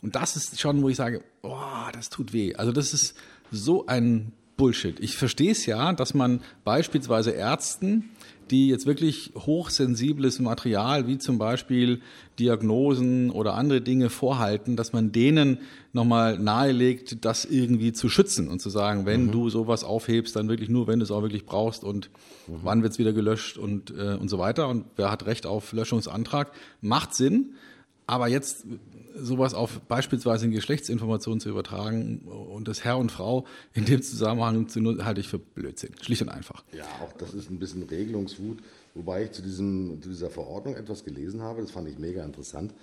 Und das ist schon, wo ich sage, boah, das tut weh. Also das ist so ein Bullshit. Ich verstehe es ja, dass man beispielsweise Ärzten die jetzt wirklich hochsensibles Material, wie zum Beispiel Diagnosen oder andere Dinge vorhalten, dass man denen nochmal nahelegt, das irgendwie zu schützen und zu sagen, wenn mhm. du sowas aufhebst, dann wirklich nur, wenn du es auch wirklich brauchst und mhm. wann wird es wieder gelöscht und, äh, und so weiter. Und wer hat Recht auf Löschungsantrag? Macht Sinn. Aber jetzt sowas auf beispielsweise in Geschlechtsinformationen zu übertragen und das Herr und Frau in dem Zusammenhang zu nutzen, halte ich für Blödsinn. Schlicht und einfach. Ja, auch das ist ein bisschen Regelungswut. Wobei ich zu, diesem, zu dieser Verordnung etwas gelesen habe, das fand ich mega interessant,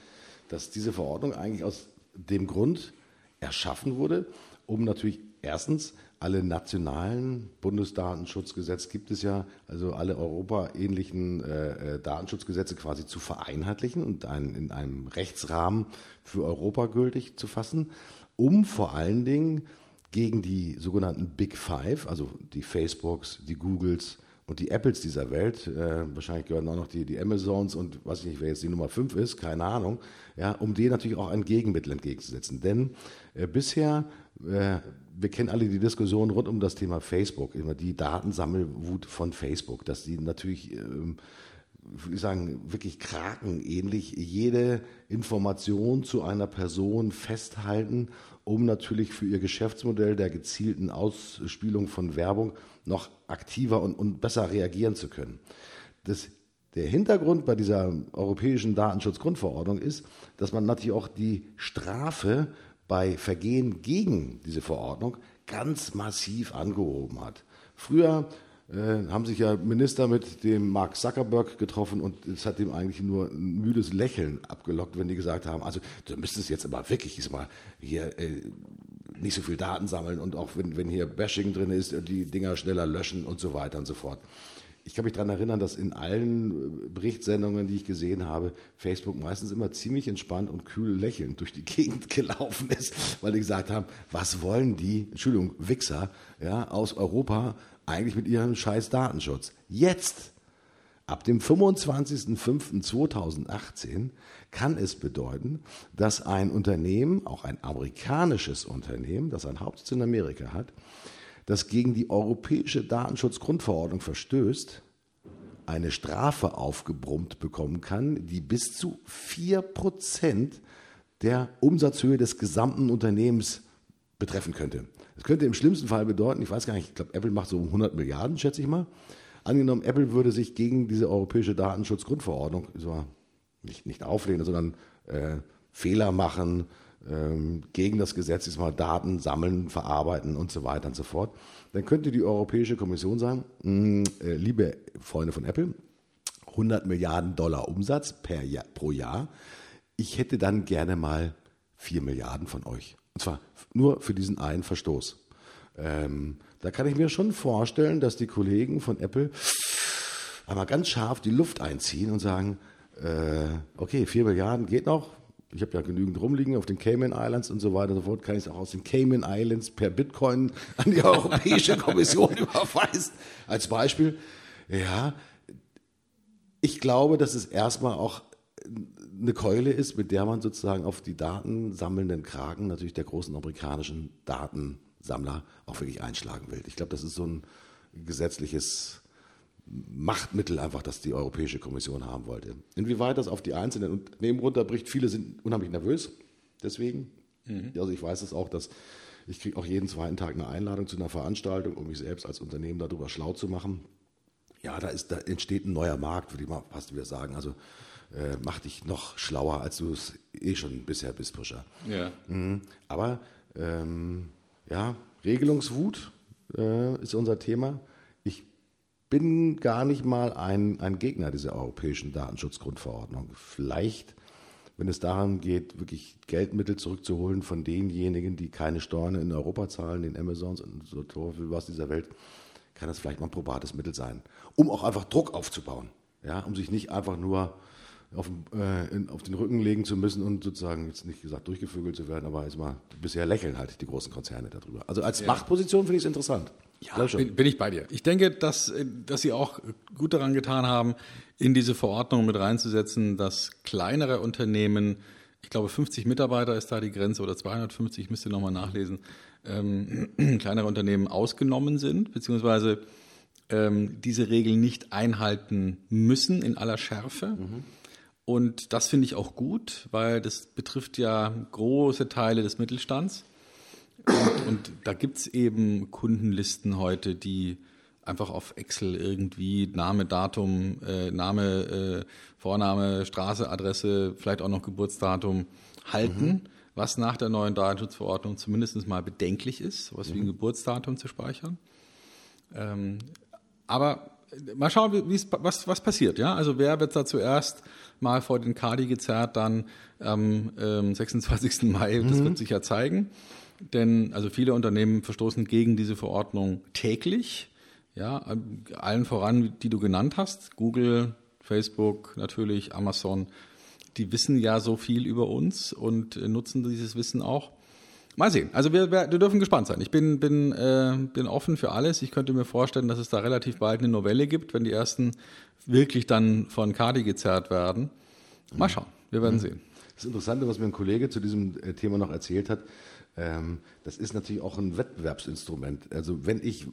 dass diese Verordnung eigentlich aus dem Grund erschaffen wurde, um natürlich erstens alle nationalen Bundesdatenschutzgesetze gibt es ja, also alle europaähnlichen äh, äh, Datenschutzgesetze quasi zu vereinheitlichen und ein, in einem Rechtsrahmen für Europa gültig zu fassen, um vor allen Dingen gegen die sogenannten Big Five, also die Facebooks, die Googles und die Apples dieser Welt, äh, wahrscheinlich gehören auch noch die, die Amazons und weiß ich nicht, wer jetzt die Nummer 5 ist, keine Ahnung, ja, um denen natürlich auch ein Gegenmittel entgegenzusetzen. Denn bisher äh, wir kennen alle die Diskussion rund um das Thema Facebook, immer die Datensammelwut von Facebook, dass die natürlich, ähm, ich sagen, wirklich krakenähnlich jede Information zu einer Person festhalten, um natürlich für ihr Geschäftsmodell der gezielten Ausspielung von Werbung noch aktiver und, und besser reagieren zu können. Das der Hintergrund bei dieser europäischen Datenschutzgrundverordnung ist, dass man natürlich auch die Strafe bei Vergehen gegen diese Verordnung ganz massiv angehoben hat. Früher äh, haben sich ja Minister mit dem Mark Zuckerberg getroffen und es hat ihm eigentlich nur ein müdes Lächeln abgelockt, wenn die gesagt haben, also du müsstest jetzt aber wirklich ist mal hier äh, nicht so viel Daten sammeln und auch wenn, wenn hier Bashing drin ist, die Dinger schneller löschen und so weiter und so fort ich kann mich daran erinnern, dass in allen äh, Berichtssendungen, die ich gesehen habe, Facebook meistens immer ziemlich entspannt und kühl lächelnd durch die Gegend gelaufen ist, weil die gesagt haben, was wollen die, Entschuldigung, Wichser ja, aus Europa eigentlich mit ihrem scheiß Datenschutz? Jetzt, ab dem 25.05.2018, kann es bedeuten, dass ein Unternehmen, auch ein amerikanisches Unternehmen, das einen Hauptsitz in Amerika hat, das gegen die europäische Datenschutzgrundverordnung verstößt, eine Strafe aufgebrummt bekommen kann, die bis zu 4% der Umsatzhöhe des gesamten Unternehmens betreffen könnte. Das könnte im schlimmsten Fall bedeuten, ich weiß gar nicht, ich glaube, Apple macht so 100 Milliarden, schätze ich mal. Angenommen, Apple würde sich gegen diese europäische Datenschutzgrundverordnung so nicht, nicht auflehnen, sondern äh, Fehler machen, ähm, gegen das Gesetz ist mal Daten sammeln, verarbeiten und so weiter und so fort, dann könnte die Europäische Kommission sagen, mh, äh, liebe Freunde von Apple, 100 Milliarden Dollar Umsatz per Jahr, pro Jahr, ich hätte dann gerne mal 4 Milliarden von euch. Und zwar nur für diesen einen Verstoß. Ähm, da kann ich mir schon vorstellen, dass die Kollegen von Apple einmal ganz scharf die Luft einziehen und sagen, äh, okay, 4 Milliarden geht noch, ich habe ja genügend rumliegen auf den Cayman Islands und so weiter und so fort, kann ich es auch aus den Cayman Islands per Bitcoin an die Europäische Kommission überweisen. Als Beispiel, ja, ich glaube, dass es erstmal auch eine Keule ist, mit der man sozusagen auf die datensammelnden Kragen natürlich der großen amerikanischen Datensammler auch wirklich einschlagen will. Ich glaube, das ist so ein gesetzliches Machtmittel einfach, das die Europäische Kommission haben wollte. Inwieweit das auf die einzelnen Unternehmen runterbricht, viele sind unheimlich nervös deswegen. Mhm. Also ich weiß es auch, dass ich kriege auch jeden zweiten Tag eine Einladung zu einer Veranstaltung, um mich selbst als Unternehmen darüber schlau zu machen. Ja, da, ist, da entsteht ein neuer Markt, würde ich mal fast wieder sagen. Also äh, mach dich noch schlauer, als du es eh schon bisher bist, Pusher. Ja. Mhm. Aber ähm, ja, Regelungswut äh, ist unser Thema bin gar nicht mal ein, ein Gegner dieser europäischen Datenschutzgrundverordnung. Vielleicht wenn es darum geht, wirklich Geldmittel zurückzuholen von denjenigen, die keine Steuern in Europa zahlen, den Amazons und so was dieser Welt, kann das vielleicht mal ein probates Mittel sein, um auch einfach Druck aufzubauen, ja, um sich nicht einfach nur auf, äh, in, auf, den Rücken legen zu müssen und sozusagen jetzt nicht gesagt durchgevögelt zu werden, aber mal, bisher lächeln halt die großen Konzerne darüber. Also als ja. Machtposition finde ich es interessant. Ja, bin, bin, ich bei dir. Ich denke, dass, äh, dass Sie auch gut daran getan haben, in diese Verordnung mit reinzusetzen, dass kleinere Unternehmen, ich glaube 50 Mitarbeiter ist da die Grenze oder 250, ich müsste nochmal nachlesen, ähm, kleinere Unternehmen ausgenommen sind, beziehungsweise ähm, diese Regeln nicht einhalten müssen in aller Schärfe. Mhm. Und das finde ich auch gut, weil das betrifft ja große Teile des Mittelstands. Und, und da gibt es eben Kundenlisten heute, die einfach auf Excel irgendwie Name, Datum, äh, Name, äh, Vorname, Straße, Adresse, vielleicht auch noch Geburtsdatum halten, mhm. was nach der neuen Datenschutzverordnung zumindest mal bedenklich ist, sowas mhm. wie ein mhm. Geburtsdatum zu speichern. Ähm, aber mal schauen, was, was passiert. Ja? Also wer wird da zuerst mal vor den Kadi gezerrt, dann am ähm, 26. Mai, mhm. das wird sich ja zeigen. Denn also viele Unternehmen verstoßen gegen diese Verordnung täglich. Ja, allen voran, die du genannt hast, Google, Facebook, natürlich Amazon, die wissen ja so viel über uns und äh, nutzen dieses Wissen auch. Mal sehen. Also wir, wir, wir dürfen gespannt sein. Ich bin, bin, äh, bin offen für alles. Ich könnte mir vorstellen, dass es da relativ bald eine Novelle gibt, wenn die ersten wirklich dann von Kadi gezerrt werden. Mal schauen. Wir werden mhm. sehen. Das Interessante, was mir ein Kollege zu diesem äh, Thema noch erzählt hat, das ist natürlich auch ein Wettbewerbsinstrument. Also wenn ich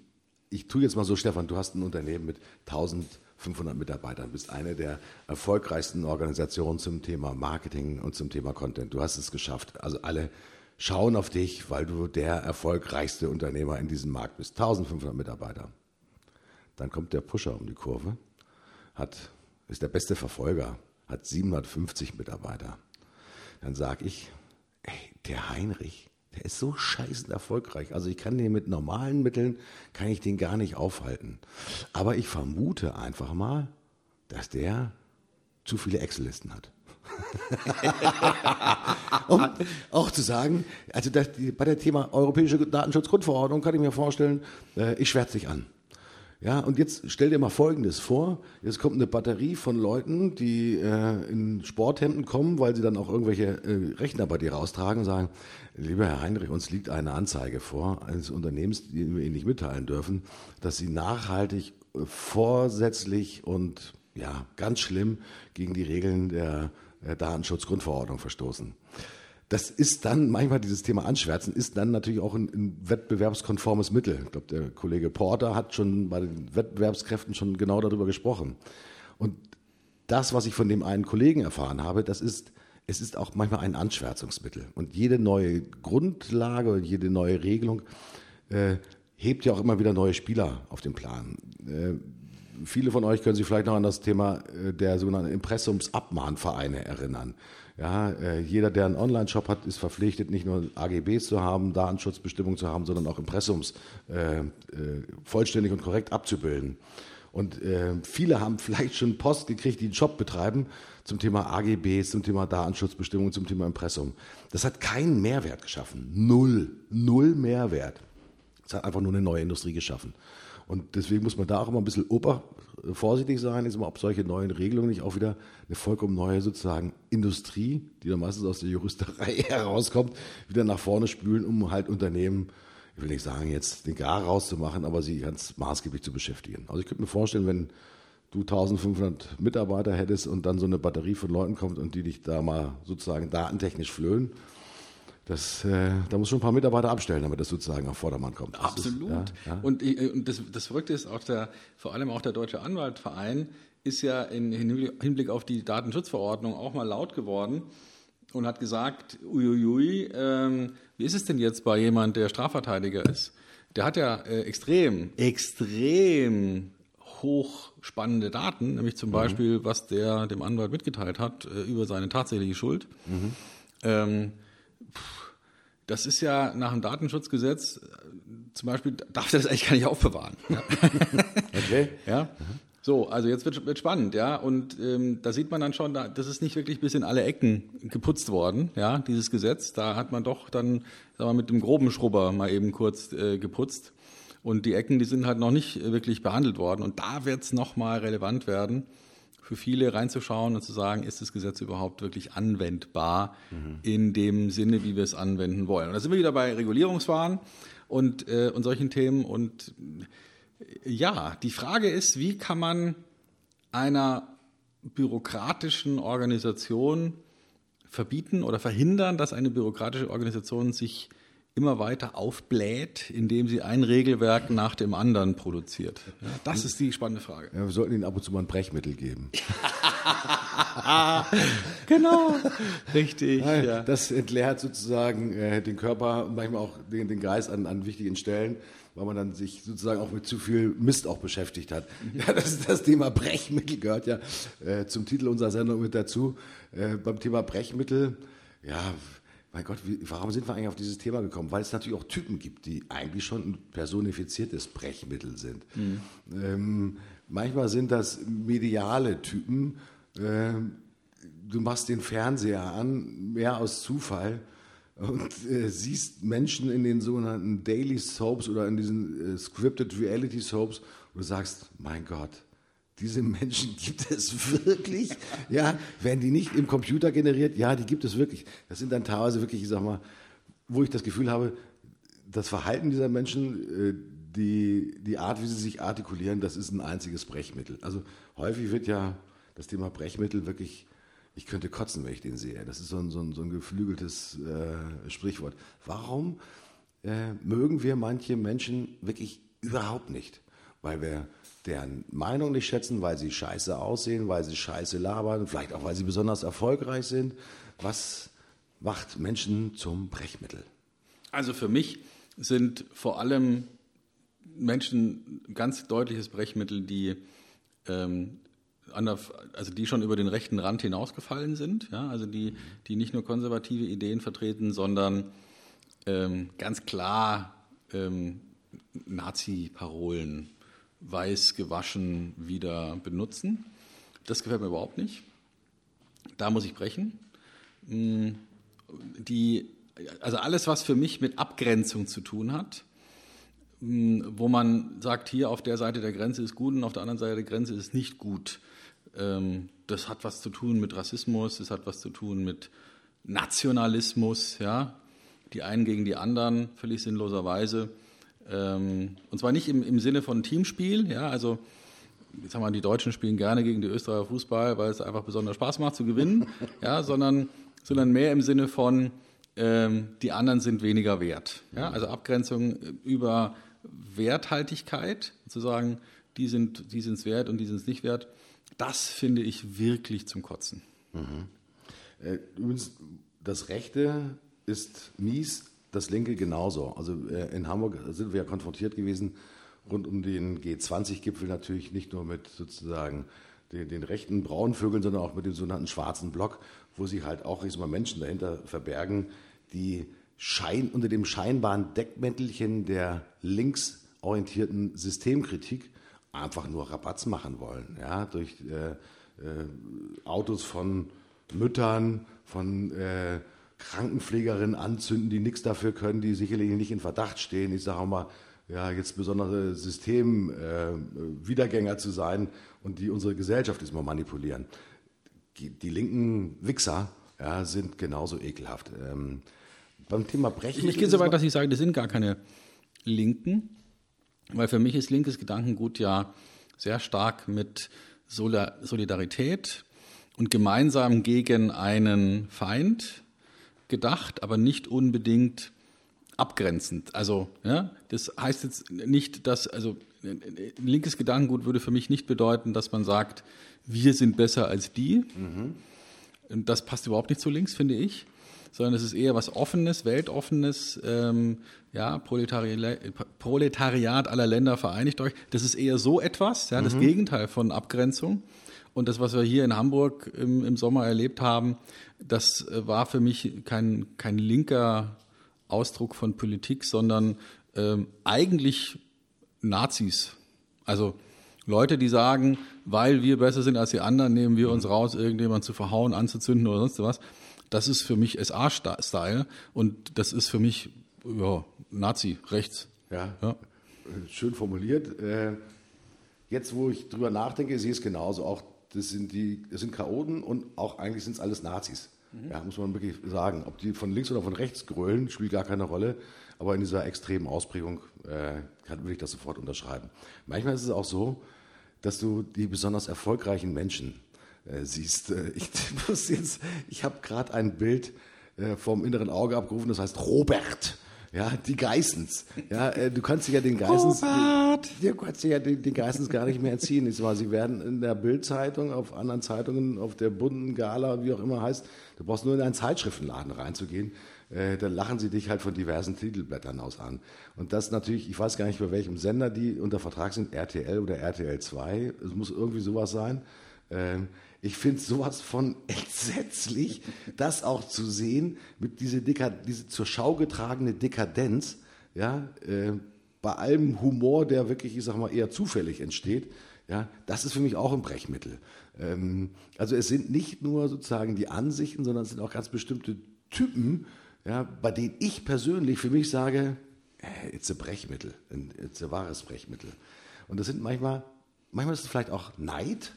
ich tue jetzt mal so, Stefan, du hast ein Unternehmen mit 1500 Mitarbeitern, bist eine der erfolgreichsten Organisationen zum Thema Marketing und zum Thema Content. Du hast es geschafft. Also alle schauen auf dich, weil du der erfolgreichste Unternehmer in diesem Markt bist. 1500 Mitarbeiter. Dann kommt der Pusher um die Kurve, hat, ist der beste Verfolger, hat 750 Mitarbeiter. Dann sage ich, ey, der Heinrich, der ist so scheißend erfolgreich. Also ich kann den mit normalen Mitteln, kann ich den gar nicht aufhalten. Aber ich vermute einfach mal, dass der zu viele Excel-Listen hat. um auch zu sagen, also das, bei der Thema europäische Datenschutzgrundverordnung kann ich mir vorstellen, äh, ich schwärze dich an. Ja, und jetzt stell dir mal Folgendes vor. Jetzt kommt eine Batterie von Leuten, die äh, in Sporthemden kommen, weil sie dann auch irgendwelche äh, Rechner bei dir raustragen und sagen, lieber Herr Heinrich, uns liegt eine Anzeige vor eines Unternehmens, die wir Ihnen nicht mitteilen dürfen, dass Sie nachhaltig, äh, vorsätzlich und ja, ganz schlimm gegen die Regeln der Datenschutzgrundverordnung verstoßen das ist dann manchmal dieses Thema Anschwärzen ist dann natürlich auch ein, ein wettbewerbskonformes Mittel. Ich glaube, der Kollege Porter hat schon bei den Wettbewerbskräften schon genau darüber gesprochen. Und das, was ich von dem einen Kollegen erfahren habe, das ist, es ist auch manchmal ein Anschwärzungsmittel. Und jede neue Grundlage, jede neue Regelung äh, hebt ja auch immer wieder neue Spieler auf den Plan. Äh, viele von euch können sich vielleicht noch an das Thema äh, der sogenannten Impressumsabmahnvereine erinnern. Ja, äh, jeder, der einen Online-Shop hat, ist verpflichtet, nicht nur AGBs zu haben, Datenschutzbestimmungen zu haben, sondern auch Impressums äh, äh, vollständig und korrekt abzubilden. Und äh, viele haben vielleicht schon Post gekriegt, die einen Shop betreiben, zum Thema AGBs, zum Thema Datenschutzbestimmungen, zum Thema Impressum. Das hat keinen Mehrwert geschaffen. Null. Null Mehrwert. Es hat einfach nur eine neue Industrie geschaffen. Und deswegen muss man da auch immer ein bisschen ober, vorsichtig sein, ist immer, ob solche neuen Regelungen nicht auch wieder eine vollkommen neue sozusagen Industrie, die dann meistens aus der Juristerei herauskommt, wieder nach vorne spülen, um halt Unternehmen, ich will nicht sagen, jetzt den Gar rauszumachen, aber sie ganz maßgeblich zu beschäftigen. Also ich könnte mir vorstellen, wenn du 1500 Mitarbeiter hättest und dann so eine Batterie von Leuten kommt und die dich da mal sozusagen datentechnisch flöhen, das, äh, da muss schon ein paar Mitarbeiter abstellen, damit das sozusagen auf Vordermann kommt. Das Absolut. Ist, ja, ja. Und, äh, und das, das Verrückte ist auch der, vor allem auch der Deutsche Anwaltverein ist ja in Hinblick auf die Datenschutzverordnung auch mal laut geworden und hat gesagt, uiuiui, ähm, wie ist es denn jetzt bei jemand, der Strafverteidiger ist? Der hat ja äh, extrem, extrem hochspannende Daten, nämlich zum mhm. Beispiel, was der dem Anwalt mitgeteilt hat äh, über seine tatsächliche Schuld. Mhm. Ähm, das ist ja nach dem Datenschutzgesetz, zum Beispiel darf er das eigentlich gar nicht aufbewahren. Ja. Okay. Ja. So, also jetzt wird, wird spannend, ja. Und ähm, da sieht man dann schon, da, das ist nicht wirklich bis in alle Ecken geputzt worden, ja, dieses Gesetz. Da hat man doch dann, sagen wir, mit dem groben Schrubber mal eben kurz äh, geputzt. Und die Ecken, die sind halt noch nicht wirklich behandelt worden. Und da wird es nochmal relevant werden, für viele reinzuschauen und zu sagen, ist das Gesetz überhaupt wirklich anwendbar mhm. in dem Sinne, wie wir es anwenden wollen. Und da sind wir wieder bei Regulierungswahn und, äh, und solchen Themen. Und ja, die Frage ist, wie kann man einer bürokratischen Organisation verbieten oder verhindern, dass eine bürokratische Organisation sich immer weiter aufbläht, indem sie ein Regelwerk nach dem anderen produziert? Ja, das ist die spannende Frage. Ja, wir sollten ihnen ab und zu mal ein Brechmittel geben. genau, richtig. Ja. Das entleert sozusagen äh, den Körper und manchmal auch den, den Geist an, an wichtigen Stellen weil man dann sich sozusagen auch mit zu viel Mist auch beschäftigt hat. Ja, das, das Thema Brechmittel gehört ja äh, zum Titel unserer Sendung mit dazu. Äh, beim Thema Brechmittel, ja, mein Gott, wie, warum sind wir eigentlich auf dieses Thema gekommen? Weil es natürlich auch Typen gibt, die eigentlich schon ein personifiziertes Brechmittel sind. Mhm. Ähm, manchmal sind das mediale Typen. Äh, du machst den Fernseher an, mehr aus Zufall und äh, siehst Menschen in den sogenannten Daily Soaps oder in diesen äh, Scripted Reality Soaps und du sagst, mein Gott, diese Menschen gibt es wirklich? Ja, werden die nicht im Computer generiert? Ja, die gibt es wirklich. Das sind dann teilweise wirklich, ich sag mal, wo ich das Gefühl habe, das Verhalten dieser Menschen, äh, die, die Art, wie sie sich artikulieren, das ist ein einziges Brechmittel. Also häufig wird ja das Thema Brechmittel wirklich ich könnte kotzen, wenn ich den sehe. Das ist so ein, so ein, so ein geflügeltes äh, Sprichwort. Warum äh, mögen wir manche Menschen wirklich überhaupt nicht? Weil wir deren Meinung nicht schätzen, weil sie scheiße aussehen, weil sie scheiße labern, vielleicht auch, weil sie besonders erfolgreich sind. Was macht Menschen zum Brechmittel? Also für mich sind vor allem Menschen ganz deutliches Brechmittel, die ähm, also die schon über den rechten Rand hinausgefallen sind, ja, also die, die nicht nur konservative Ideen vertreten, sondern ähm, ganz klar ähm, Nazi-Parolen weiß gewaschen wieder benutzen. Das gefällt mir überhaupt nicht. Da muss ich brechen. Mm, die, also alles, was für mich mit Abgrenzung zu tun hat, mm, wo man sagt, hier auf der Seite der Grenze ist gut und auf der anderen Seite der Grenze ist nicht gut. Ähm, das hat was zu tun mit Rassismus, das hat was zu tun mit Nationalismus, ja, die einen gegen die anderen, völlig sinnloserweise. Ähm, und zwar nicht im, im Sinne von Teamspiel, ja, also jetzt haben wir die Deutschen spielen gerne gegen die Österreicher Fußball, weil es einfach besonders Spaß macht zu gewinnen, ja, sondern, sondern mehr im Sinne von ähm, die anderen sind weniger wert. Ja, also Abgrenzung über Werthaltigkeit, zu sagen, die sind die es wert und die sind es nicht wert. Das finde ich wirklich zum Kotzen. Mhm. Äh, übrigens, das Rechte ist mies, das Linke genauso. Also äh, in Hamburg sind wir ja konfrontiert gewesen rund um den G20-Gipfel natürlich nicht nur mit sozusagen den, den, rechten Braunvögeln, sondern auch mit dem sogenannten schwarzen Block, wo sich halt auch mal Menschen dahinter verbergen, die Schein, unter dem scheinbaren Deckmäntelchen der linksorientierten Systemkritik einfach nur Rabatz machen wollen, ja, durch äh, äh, Autos von Müttern, von äh, Krankenpflegerinnen anzünden, die nichts dafür können, die sicherlich nicht in Verdacht stehen. Ich sage auch mal, ja, jetzt besondere Systemwiedergänger äh, zu sein und die unsere Gesellschaft diesmal manipulieren. Die, die linken Wichser ja, sind genauso ekelhaft. Ähm, beim Thema Brechen. Ich gehe so weit, dass ich sage, das sind gar keine Linken, weil für mich ist linkes Gedankengut ja sehr stark mit Solidarität und gemeinsam gegen einen Feind gedacht, aber nicht unbedingt abgrenzend. Also, ja, das heißt jetzt nicht, dass, also, linkes Gedankengut würde für mich nicht bedeuten, dass man sagt, wir sind besser als die. Mhm. Das passt überhaupt nicht zu links, finde ich sondern es ist eher was Offenes, Weltoffenes, ähm, ja, Proletariat, Proletariat aller Länder vereinigt euch. Das ist eher so etwas, ja, das mhm. Gegenteil von Abgrenzung. Und das, was wir hier in Hamburg im, im Sommer erlebt haben, das äh, war für mich kein, kein linker Ausdruck von Politik, sondern ähm, eigentlich Nazis. Also Leute, die sagen, weil wir besser sind als die anderen, nehmen wir uns raus, irgendjemand zu verhauen, anzuzünden oder sonst was. Das ist für mich SA-Style und das ist für mich ja, Nazi, rechts. Ja, ja. schön formuliert. Äh, jetzt, wo ich drüber nachdenke, sehe ich es genauso. Auch das sind die, das sind Chaoten und auch eigentlich sind es alles Nazis. Mhm. Ja, muss man wirklich sagen. Ob die von links oder von rechts grölen, spielt gar keine Rolle. Aber in dieser extremen Ausprägung äh, kann, würde ich das sofort unterschreiben. Manchmal ist es auch so, dass du die besonders erfolgreichen Menschen äh, siehst. Äh, ich muss jetzt, ich habe gerade ein Bild äh, vom inneren Auge abgerufen, das heißt Robert. Ja, die Geissens. Ja, äh, du kannst dich ja den Geissens, Robert. du kannst dich ja den, den Geissens gar nicht mehr erziehen. Ich mal, sie werden in der Bildzeitung, auf anderen Zeitungen, auf der bunten Gala, wie auch immer heißt, du brauchst nur in einen Zeitschriftenladen reinzugehen. Äh, dann lachen sie dich halt von diversen Titelblättern aus an. Und das natürlich, ich weiß gar nicht, bei welchem Sender die unter Vertrag sind, RTL oder RTL 2. Es muss irgendwie sowas sein. Ähm, ich finde sowas von entsetzlich, das auch zu sehen, mit diese, diese zur Schau getragene Dekadenz, ja, äh, bei allem Humor, der wirklich, ich sag mal, eher zufällig entsteht, ja, das ist für mich auch ein Brechmittel. Ähm, also es sind nicht nur sozusagen die Ansichten, sondern es sind auch ganz bestimmte Typen, ja, bei denen ich persönlich für mich sage, äh, it's a Brechmittel, it's a wahres Brechmittel. Und das sind manchmal, manchmal ist es vielleicht auch Neid,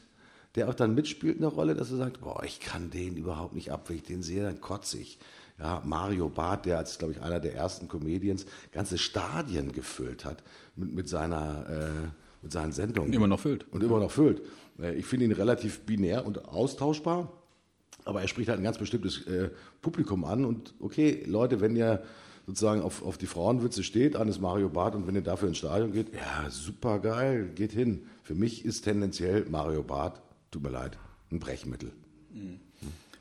der auch dann mitspielt eine Rolle, dass er sagt, boah, ich kann den überhaupt nicht ab, wenn ich den sehe, dann kotze ich. Ja, Mario Barth, der als, glaube ich, einer der ersten Comedians ganze Stadien gefüllt hat mit, mit seiner, äh, mit seinen Sendungen. Und immer noch füllt. Und immer noch füllt. Äh, ich finde ihn relativ binär und austauschbar, aber er spricht halt ein ganz bestimmtes äh, Publikum an und okay, Leute, wenn ihr sozusagen auf, auf die Frauenwitze steht, eines Mario Barth und wenn ihr dafür ins Stadion geht, ja, super geil, geht hin. Für mich ist tendenziell Mario Barth tut mir leid, ein Brechmittel.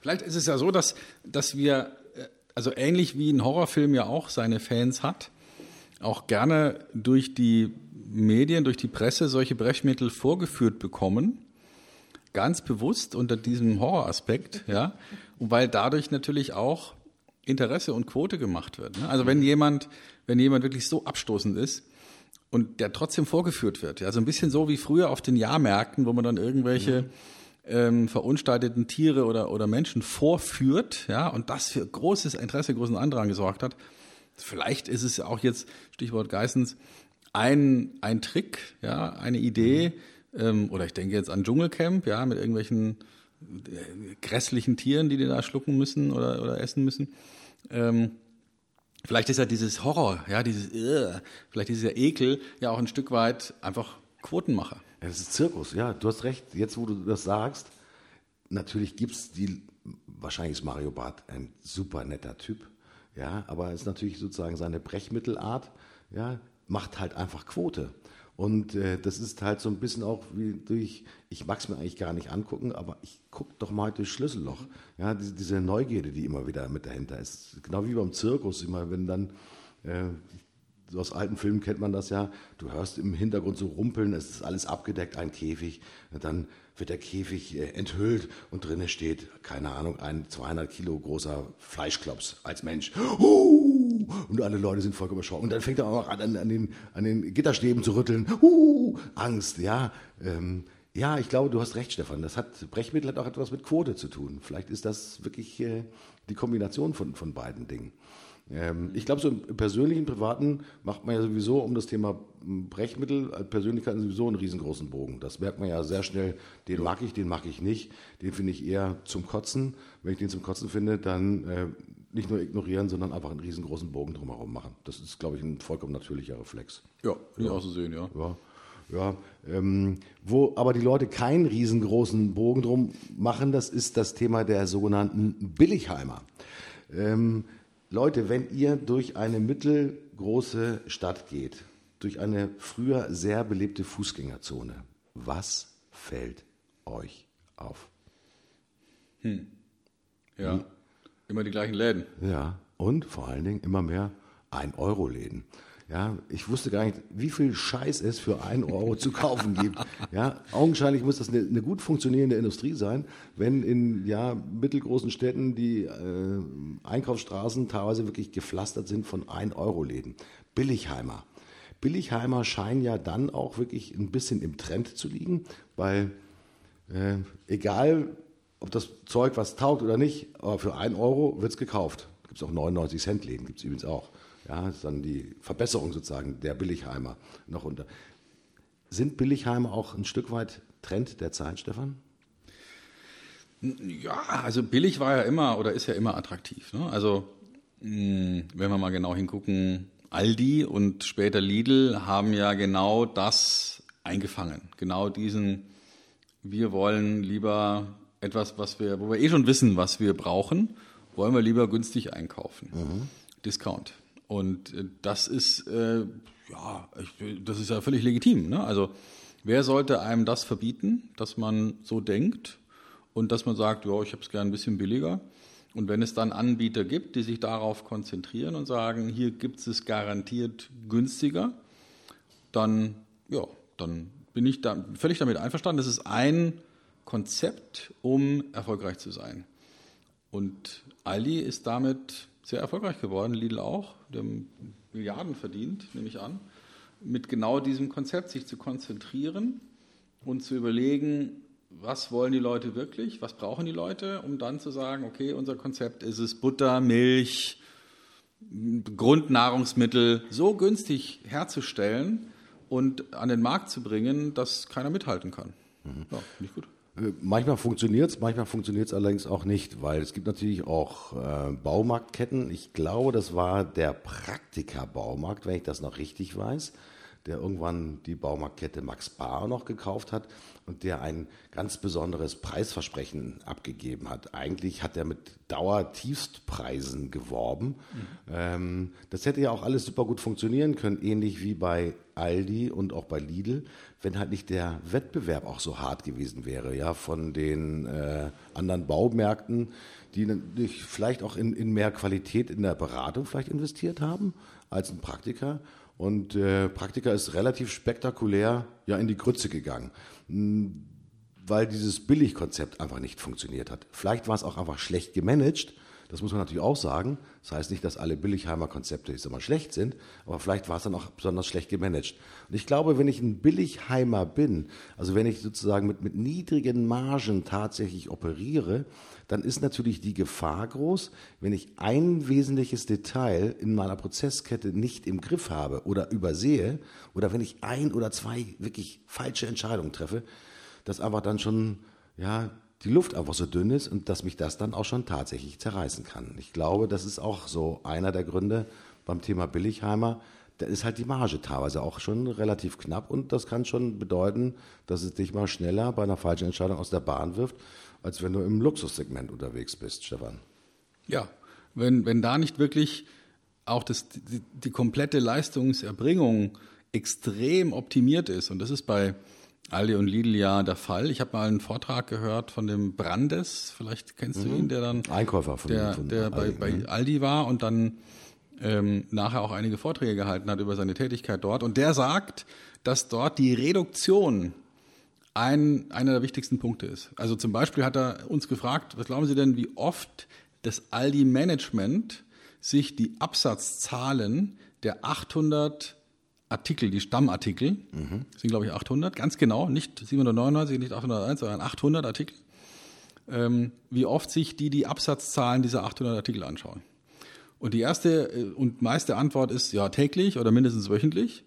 Vielleicht ist es ja so, dass, dass wir, äh, also ähnlich wie ein Horrorfilm ja auch seine Fans hat, auch gerne durch die Medien, durch die Presse solche Brechmittel vorgeführt bekommen, ganz bewusst unter diesem Horroraspekt, ja, und weil dadurch natürlich auch Interesse und Quote gemacht wird. Ne? Also wenn jemand, wenn jemand wirklich so abstoßend ist, und der trotzdem vorgeführt wird. Ja, so ein bisschen so wie früher auf den Jahrmärkten, wo man dann irgendwelche ähm, verunstalteten Tiere oder, oder Menschen vorführt, ja, und das für großes Interesse, großen Andrang gesorgt hat. Vielleicht ist es auch jetzt, Stichwort Geissens, ein, ein Trick, ja, eine Idee, ähm, oder ich denke jetzt an Dschungelcamp, ja, mit irgendwelchen äh, grässlichen Tieren, die die da schlucken müssen oder, oder essen müssen. Ähm, Vielleicht ist ja dieses Horror, ja, dieses, uh, vielleicht dieser Ekel ja auch ein Stück weit einfach Quotenmacher. Das ist Zirkus, ja, du hast recht. Jetzt, wo du das sagst, natürlich gibt es die, wahrscheinlich ist Mario Barth ein super netter Typ, ja, aber es ist natürlich sozusagen seine Brechmittelart, ja, macht halt einfach Quote. Und äh, das ist halt so ein bisschen auch wie durch, ich mag es mir eigentlich gar nicht angucken, aber ich gucke doch mal durch Schlüsselloch. Ja, diese, diese, Neugierde, die immer wieder mit dahinter ist. Genau wie beim Zirkus, immer wenn dann, äh, aus alten Filmen kennt man das ja, du hörst im Hintergrund so rumpeln, es ist alles abgedeckt, ein Käfig. dann wird der Käfig äh, enthüllt und drinnen steht, keine Ahnung, ein 200 Kilo großer Fleischklops als Mensch. Uh, und alle Leute sind vollkommen erschrocken. Und dann fängt er auch an, an, an, den, an den Gitterstäben zu rütteln. Uh, Angst, ja. Ähm, ja, ich glaube, du hast recht, Stefan. Das hat, Brechmittel hat auch etwas mit Quote zu tun. Vielleicht ist das wirklich äh, die Kombination von, von beiden Dingen. Ähm, ich glaube, so im persönlichen, privaten macht man ja sowieso um das Thema Brechmittel als Persönlichkeit sowieso einen riesengroßen Bogen. Das merkt man ja sehr schnell. Den mag ich, den mag ich nicht. Den finde ich eher zum Kotzen. Wenn ich den zum Kotzen finde, dann äh, nicht nur ignorieren, sondern einfach einen riesengroßen Bogen drumherum machen. Das ist, glaube ich, ein vollkommen natürlicher Reflex. Ja, ja. auch so sehen, ja. ja. Ja, ähm, wo aber die Leute keinen riesengroßen Bogen drum machen, das ist das Thema der sogenannten Billigheimer. Ähm, Leute, wenn ihr durch eine mittelgroße Stadt geht, durch eine früher sehr belebte Fußgängerzone, was fällt euch auf? Hm. Ja, Wie? Immer die gleichen Läden. Ja, und vor allen Dingen immer mehr Ein-Euro-Läden. Ja, ich wusste gar nicht, wie viel Scheiß es für ein Euro zu kaufen gibt. Ja, augenscheinlich muss das eine, eine, gut funktionierende Industrie sein, wenn in ja, mittelgroßen Städten die äh, Einkaufsstraßen teilweise wirklich gepflastert sind von ein Euro Läden. Billigheimer. Billigheimer scheinen ja dann auch wirklich ein bisschen im Trend zu liegen, weil äh, egal, ob das Zeug was taugt oder nicht, aber für 1 Euro wird es gekauft. Gibt es auch 99 Cent Läden, gibt es übrigens auch. Ja, das ist dann die Verbesserung sozusagen der Billigheimer noch unter. Sind Billigheimer auch ein Stück weit Trend der Zeit, Stefan? Ja, also billig war ja immer oder ist ja immer attraktiv. Ne? Also wenn wir mal genau hingucken, Aldi und später Lidl haben ja genau das eingefangen. Genau diesen, wir wollen lieber etwas, was wir, wo wir eh schon wissen, was wir brauchen, wollen wir lieber günstig einkaufen. Mhm. Discount. Und äh, das ist, äh, ja, ich, das ist ja völlig legitim. Ne? Also wer sollte einem das verbieten, dass man so denkt und dass man sagt, ja, ich habe es gern ein bisschen billiger. Und wenn es dann Anbieter gibt, die sich darauf konzentrieren und sagen, hier gibt es garantiert günstiger, dann, ja, dann bin ich da völlig damit einverstanden. Das ist ein Konzept, um erfolgreich zu sein. Und Aldi ist damit sehr erfolgreich geworden, Lidl auch, die haben Milliarden verdient, nehme ich an, mit genau diesem Konzept, sich zu konzentrieren und zu überlegen, was wollen die Leute wirklich, was brauchen die Leute, um dann zu sagen, okay, unser Konzept ist es, Butter, Milch, Grundnahrungsmittel so günstig herzustellen und an den Markt zu bringen, dass keiner mithalten kann. Mhm. Ja, finde ich gut. Manchmal funktioniert es, manchmal funktioniert es allerdings auch nicht, weil es gibt natürlich auch äh, Baumarktketten. Ich glaube, das war der Praktika-Baumarkt, wenn ich das noch richtig weiß der irgendwann die Baumarktkette Max Bar noch gekauft hat und der ein ganz besonderes Preisversprechen abgegeben hat. Eigentlich hat er mit Dauertiefstpreisen geworben. Mhm. Ähm, das hätte ja auch alles super gut funktionieren können, ähnlich wie bei Aldi und auch bei Lidl, wenn halt nicht der Wettbewerb auch so hart gewesen wäre, ja, von den äh, anderen Baumärkten, die vielleicht auch in, in mehr Qualität in der Beratung vielleicht investiert haben als ein Praktiker und äh, Praktika ist relativ spektakulär ja in die Grütze gegangen, hm, weil dieses Billigkonzept einfach nicht funktioniert hat. Vielleicht war es auch einfach schlecht gemanagt. Das muss man natürlich auch sagen. Das heißt nicht, dass alle Billigheimer Konzepte jetzt immer schlecht sind, aber vielleicht war es dann auch besonders schlecht gemanagt. Und ich glaube, wenn ich ein Billigheimer bin, also wenn ich sozusagen mit, mit niedrigen Margen tatsächlich operiere, dann ist natürlich die Gefahr groß, wenn ich ein wesentliches Detail in meiner Prozesskette nicht im Griff habe oder übersehe oder wenn ich ein oder zwei wirklich falsche Entscheidungen treffe, dass einfach dann schon ja, die Luft einfach so dünn ist und dass mich das dann auch schon tatsächlich zerreißen kann. Ich glaube, das ist auch so einer der Gründe beim Thema Billigheimer. Da ist halt die Marge teilweise auch schon relativ knapp und das kann schon bedeuten, dass es dich mal schneller bei einer falschen Entscheidung aus der Bahn wirft als wenn du im Luxussegment unterwegs bist, Stefan. Ja, wenn, wenn da nicht wirklich auch das, die, die komplette Leistungserbringung extrem optimiert ist, und das ist bei Aldi und Lidl ja der Fall. Ich habe mal einen Vortrag gehört von dem Brandes, vielleicht kennst mhm. du ihn, der dann Einkäufer von, der, von der Aldi, bei, bei mhm. Aldi war und dann ähm, nachher auch einige Vorträge gehalten hat über seine Tätigkeit dort. Und der sagt, dass dort die Reduktion ein, einer der wichtigsten Punkte ist. Also zum Beispiel hat er uns gefragt, was glauben Sie denn, wie oft das Aldi-Management sich die Absatzzahlen der 800 Artikel, die Stammartikel, mhm. sind glaube ich 800, ganz genau, nicht 799, nicht 801, sondern 800 Artikel, ähm, wie oft sich die die Absatzzahlen dieser 800 Artikel anschauen. Und die erste äh, und meiste Antwort ist ja täglich oder mindestens wöchentlich.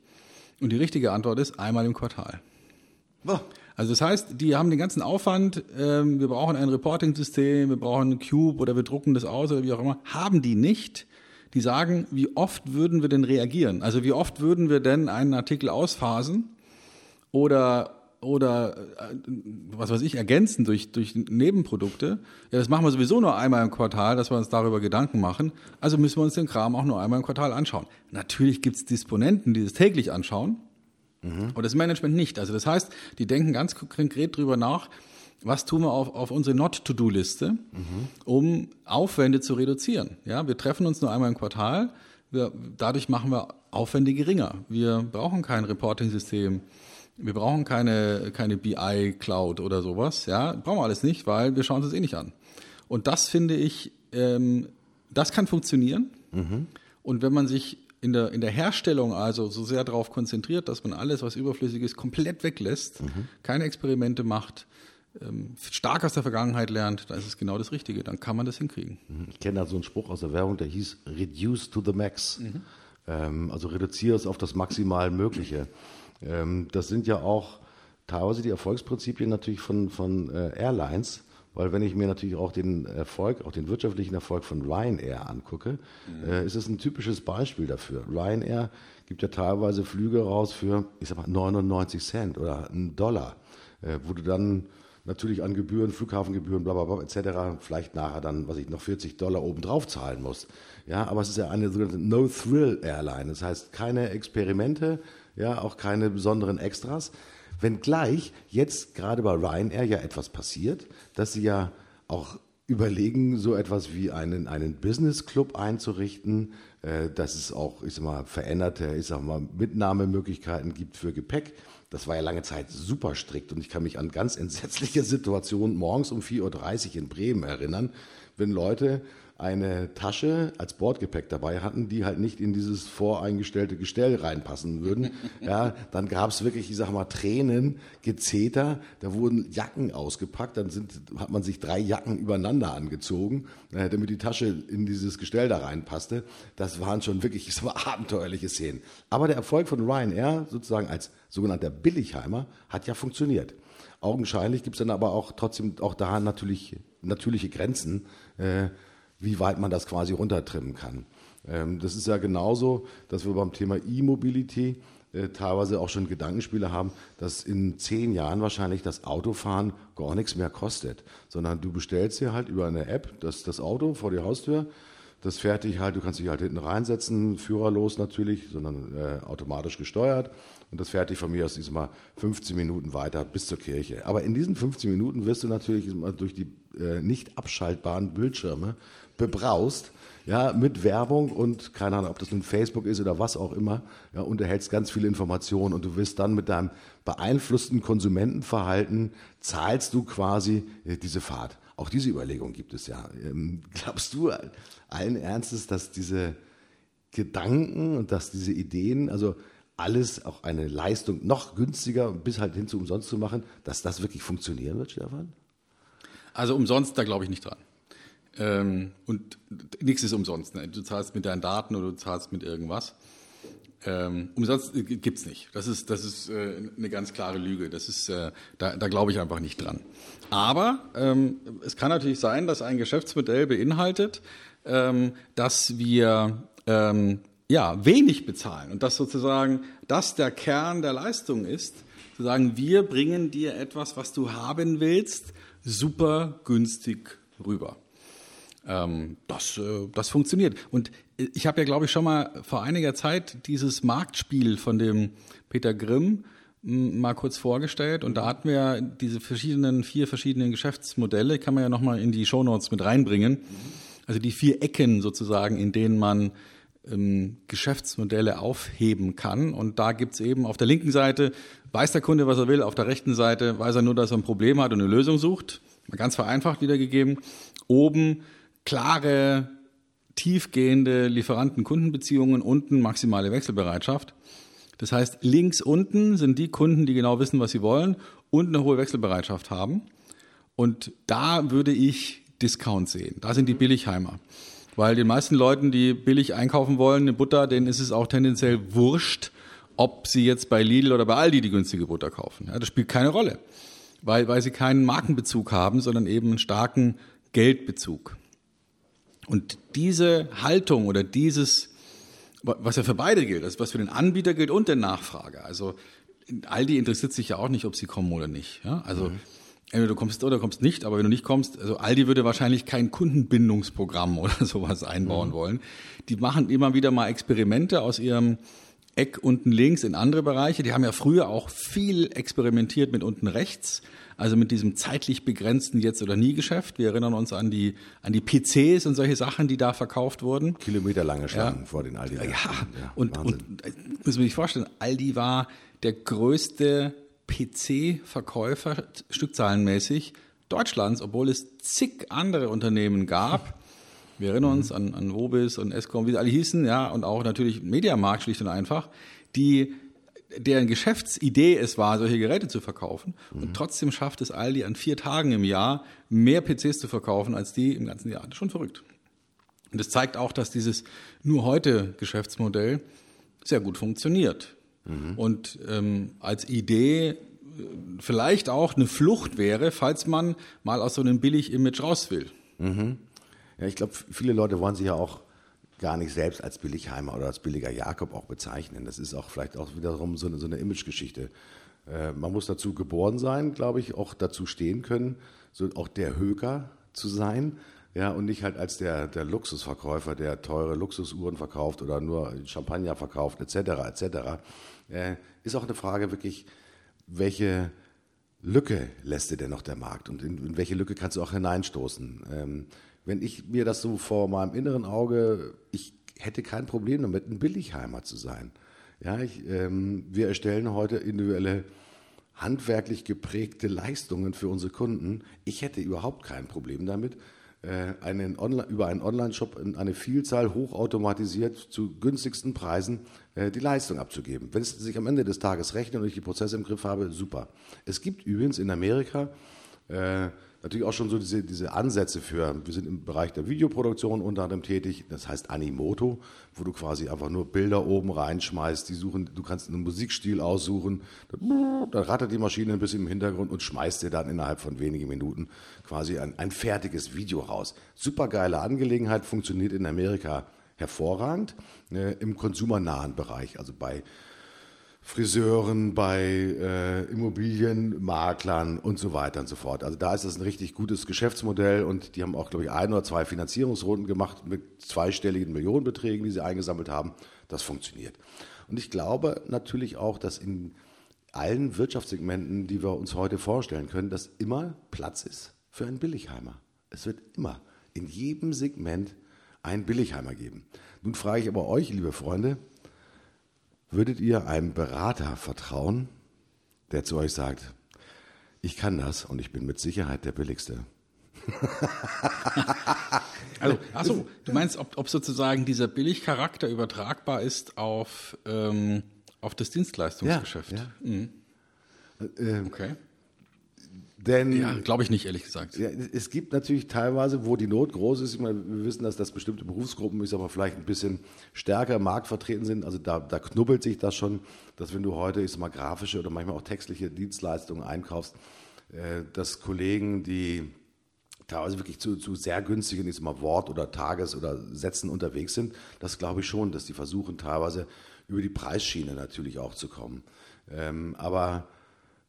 Und die richtige Antwort ist einmal im Quartal. Oh. Also das heißt, die haben den ganzen Aufwand, ähm, wir brauchen ein Reporting-System, wir brauchen ein Cube oder wir drucken das aus oder wie auch immer, haben die nicht. Die sagen, wie oft würden wir denn reagieren? Also wie oft würden wir denn einen Artikel ausphasen oder oder äh, was weiß ich, ergänzen durch, durch Nebenprodukte. Ja, das machen wir sowieso nur einmal im Quartal, dass wir uns darüber Gedanken machen. Also müssen wir uns den Kram auch nur einmal im Quartal anschauen. Natürlich gibt es Disponenten, die das täglich anschauen. Mhm. Und das Management nicht. Also das heißt, die denken ganz konkret drüber nach, was tun wir auf, auf unsere Not-to-Do-Liste, mhm. um Aufwände zu reduzieren. Ja, wir treffen uns nur einmal im Quartal. Wir, dadurch machen wir Aufwände geringer. Wir brauchen kein Reporting-System. Wir brauchen keine, keine BI-Cloud oder sowas. Ja, brauchen wir alles nicht, weil wir schauen uns das eh nicht an. Und das finde ich, ähm, das kann funktionieren. Mhm. Und wenn man sich in der, in der Herstellung also so sehr darauf konzentriert, dass man alles, was überflüssig ist, komplett weglässt, mhm. keine Experimente macht, stark aus der Vergangenheit lernt, dann ist es genau das Richtige. Dann kann man das hinkriegen. Mhm. Ich kenne da so einen Spruch aus der Werbung, der hieß Reduce to the Max. Mhm. Ähm, also reduziere es auf das maximal Mögliche. Ähm, das sind ja auch teilweise die Erfolgsprinzipien natürlich von, von äh, Airlines. Weil wenn ich mir natürlich auch den Erfolg, auch den wirtschaftlichen Erfolg von Ryanair angucke, mhm. äh, ist es ein typisches Beispiel dafür. Ryanair gibt ja teilweise Flüge raus für, ich sag mal, 99 Cent oder einen Dollar, äh, wo du dann natürlich an Gebühren, Flughafengebühren, bla bla bla etc. vielleicht nachher dann, was ich noch 40 Dollar obendrauf zahlen muss. Ja, aber es ist ja eine sogenannte No-Thrill-Airline. Das heißt keine Experimente, ja, auch keine besonderen Extras. Wenngleich jetzt gerade bei Ryanair ja etwas passiert, dass sie ja auch überlegen, so etwas wie einen, einen Business Club einzurichten, äh, dass es auch, ich sag mal, veränderte, ich sag mal, Mitnahmemöglichkeiten gibt für Gepäck. Das war ja lange Zeit super strikt und ich kann mich an ganz entsetzliche Situationen morgens um 4.30 Uhr in Bremen erinnern, wenn Leute eine Tasche als Bordgepäck dabei hatten, die halt nicht in dieses voreingestellte Gestell reinpassen würden. Ja, dann gab es wirklich, ich sag mal, Tränen, Gezeter, da wurden Jacken ausgepackt, dann sind, hat man sich drei Jacken übereinander angezogen, damit die Tasche in dieses Gestell da reinpasste. Das waren schon wirklich, ich sag mal, abenteuerliche Szenen. Aber der Erfolg von Ryanair, sozusagen als sogenannter Billigheimer, hat ja funktioniert. Augenscheinlich gibt es dann aber auch trotzdem auch da natürlich natürliche Grenzen. Äh, wie weit man das quasi runtertrimmen kann. Ähm, das ist ja genauso, dass wir beim Thema E-Mobility äh, teilweise auch schon Gedankenspiele haben, dass in zehn Jahren wahrscheinlich das Autofahren gar nichts mehr kostet, sondern du bestellst dir halt über eine App das, das Auto vor die Haustür, das fährt dich halt, du kannst dich halt hinten reinsetzen, führerlos natürlich, sondern äh, automatisch gesteuert und das fährt dich von mir aus diesmal 15 Minuten weiter bis zur Kirche. Aber in diesen 15 Minuten wirst du natürlich durch die äh, nicht abschaltbaren Bildschirme bebraust, ja, mit Werbung und keine Ahnung, ob das nun Facebook ist oder was auch immer, ja, und erhältst ganz viele Informationen und du wirst dann mit deinem beeinflussten Konsumentenverhalten zahlst du quasi äh, diese Fahrt. Auch diese Überlegung gibt es ja. Ähm, glaubst du allen Ernstes, dass diese Gedanken und dass diese Ideen, also alles auch eine Leistung noch günstiger bis halt hin zu umsonst zu machen, dass das wirklich funktionieren wird, Stefan? Also umsonst, da glaube ich nicht dran. Ähm, und nichts ist umsonst. Ne? Du zahlst mit deinen Daten oder du zahlst mit irgendwas. Ähm, umsonst gibt's nicht. Das ist, das ist äh, eine ganz klare Lüge. Das ist, äh, da, da glaube ich einfach nicht dran. Aber ähm, es kann natürlich sein, dass ein Geschäftsmodell beinhaltet, ähm, dass wir ähm, ja wenig bezahlen und dass sozusagen das der Kern der Leistung ist. Zu sagen, wir bringen dir etwas, was du haben willst, super günstig rüber. Ähm, das, äh, das funktioniert. Und äh, ich habe ja, glaube ich, schon mal vor einiger Zeit dieses Marktspiel von dem Peter Grimm mal kurz vorgestellt und da hatten wir diese verschiedenen, vier verschiedenen Geschäftsmodelle, kann man ja nochmal in die Shownotes mit reinbringen. Also die vier Ecken sozusagen, in denen man ähm, Geschäftsmodelle aufheben kann. Und da gibt's eben auf der linken Seite, weiß der Kunde, was er will, auf der rechten Seite weiß er nur, dass er ein Problem hat und eine Lösung sucht. Mal ganz vereinfacht wiedergegeben. Oben klare, tiefgehende Lieferanten-Kundenbeziehungen, unten maximale Wechselbereitschaft. Das heißt, links unten sind die Kunden, die genau wissen, was sie wollen und eine hohe Wechselbereitschaft haben. Und da würde ich Discount sehen. Da sind die Billigheimer. Weil den meisten Leuten, die billig einkaufen wollen, eine Butter, denen ist es auch tendenziell wurscht, ob sie jetzt bei Lidl oder bei Aldi die günstige Butter kaufen. Ja, das spielt keine Rolle. Weil, weil sie keinen Markenbezug haben, sondern eben einen starken Geldbezug. Und diese Haltung oder dieses, was ja für beide gilt, also was für den Anbieter gilt und den Nachfrager. Also Aldi interessiert sich ja auch nicht, ob sie kommen oder nicht. Ja? Also mhm. Entweder du kommst oder kommst nicht, aber wenn du nicht kommst, also Aldi würde wahrscheinlich kein Kundenbindungsprogramm oder sowas einbauen mhm. wollen. Die machen immer wieder mal Experimente aus ihrem Eck unten links in andere Bereiche. Die haben ja früher auch viel experimentiert mit unten rechts. Also mit diesem zeitlich begrenzten Jetzt- oder Nie-Geschäft. Wir erinnern uns an die, an die PCs und solche Sachen, die da verkauft wurden. Kilometerlange Schlangen ja. vor den Aldi. Ja, ja. und, und äh, müssen wir sich vorstellen, Aldi war der größte PC-Verkäufer stückzahlenmäßig Deutschlands, obwohl es zig andere Unternehmen gab, Wir erinnern uns an, an Vobis und Escom, wie sie alle hießen, ja, und auch natürlich Mediamarkt schlicht und einfach, die deren Geschäftsidee es war, solche Geräte zu verkaufen. Und trotzdem schafft es Aldi an vier Tagen im Jahr mehr PCs zu verkaufen als die im ganzen Jahr. Das ist schon verrückt. Und das zeigt auch, dass dieses nur heute Geschäftsmodell sehr gut funktioniert. Und ähm, als Idee äh, vielleicht auch eine Flucht wäre, falls man mal aus so einem Billig-Image raus will. Ja, ich glaube, viele Leute wollen sich ja auch gar nicht selbst als Billigheimer oder als billiger Jakob auch bezeichnen. Das ist auch vielleicht auch wiederum so eine, so eine Imagegeschichte. Äh, man muss dazu geboren sein, glaube ich, auch dazu stehen können, so auch der Höker zu sein. Ja, und nicht halt als der, der Luxusverkäufer, der teure Luxusuhren verkauft oder nur Champagner verkauft, etc., etc. Ist auch eine Frage wirklich, welche Lücke lässt dir denn noch der Markt und in, in welche Lücke kannst du auch hineinstoßen? Ähm, wenn ich mir das so vor meinem inneren Auge, ich hätte kein Problem damit, ein Billigheimer zu sein. Ja, ich, ähm, wir erstellen heute individuelle handwerklich geprägte Leistungen für unsere Kunden. Ich hätte überhaupt kein Problem damit, einen Online, über einen Online-Shop in eine Vielzahl hochautomatisiert zu günstigsten Preisen äh, die Leistung abzugeben. Wenn es sich am Ende des Tages rechnet und ich die Prozesse im Griff habe, super. Es gibt übrigens in Amerika äh, natürlich auch schon so diese, diese Ansätze für, wir sind im Bereich der Videoproduktion unter anderem tätig, das heißt Animoto, wo du quasi einfach nur Bilder oben reinschmeißt, die suchen, du kannst einen Musikstil aussuchen, dann, dann rattert die Maschine ein bisschen im Hintergrund und schmeißt dir dann innerhalb von wenigen Minuten quasi ein, ein fertiges Video raus. Supergeile Angelegenheit, funktioniert in Amerika hervorragend äh, im konsumernahen Bereich, also bei Friseuren, bei äh, Immobilienmaklern und so weiter und so fort. Also da ist das ein richtig gutes Geschäftsmodell und die haben auch, glaube ich, ein oder zwei Finanzierungsrunden gemacht mit zweistelligen Millionenbeträgen, die sie eingesammelt haben. Das funktioniert. Und ich glaube natürlich auch, dass in allen Wirtschaftssegmenten, die wir uns heute vorstellen können, dass immer Platz ist für einen Billigheimer. Es wird immer in jedem Segment einen Billigheimer geben. Nun frage ich aber euch, liebe Freunde, Würdet ihr einem Berater vertrauen, der zu euch sagt, ich kann das und ich bin mit Sicherheit der Billigste? Also, achso, du meinst, ob, ob sozusagen dieser Billigcharakter übertragbar ist auf, ähm, auf das Dienstleistungsgeschäft? Ja, Mhm. Ähm, Okay. Denn Ja, glaube ich nicht, ehrlich gesagt. Ja, es gibt natürlich teilweise, wo die Not groß ist. Meine, wir wissen, dass das bestimmte Berufsgruppen, ich sag mal, vielleicht ein bisschen stärker im Markt vertreten sind. Also da, da knubbelt sich das schon, dass wenn du heute, ich sag mal, grafische oder manchmal auch textliche Dienstleistungen einkaufst, äh, dass Kollegen, die teilweise wirklich zu, zu sehr günstigen, ich sag mal, Wort- oder Tages- oder Sätzen unterwegs sind, das glaube ich schon, dass die versuchen teilweise über die Preisschiene natürlich auch zu kommen. Ähm, aber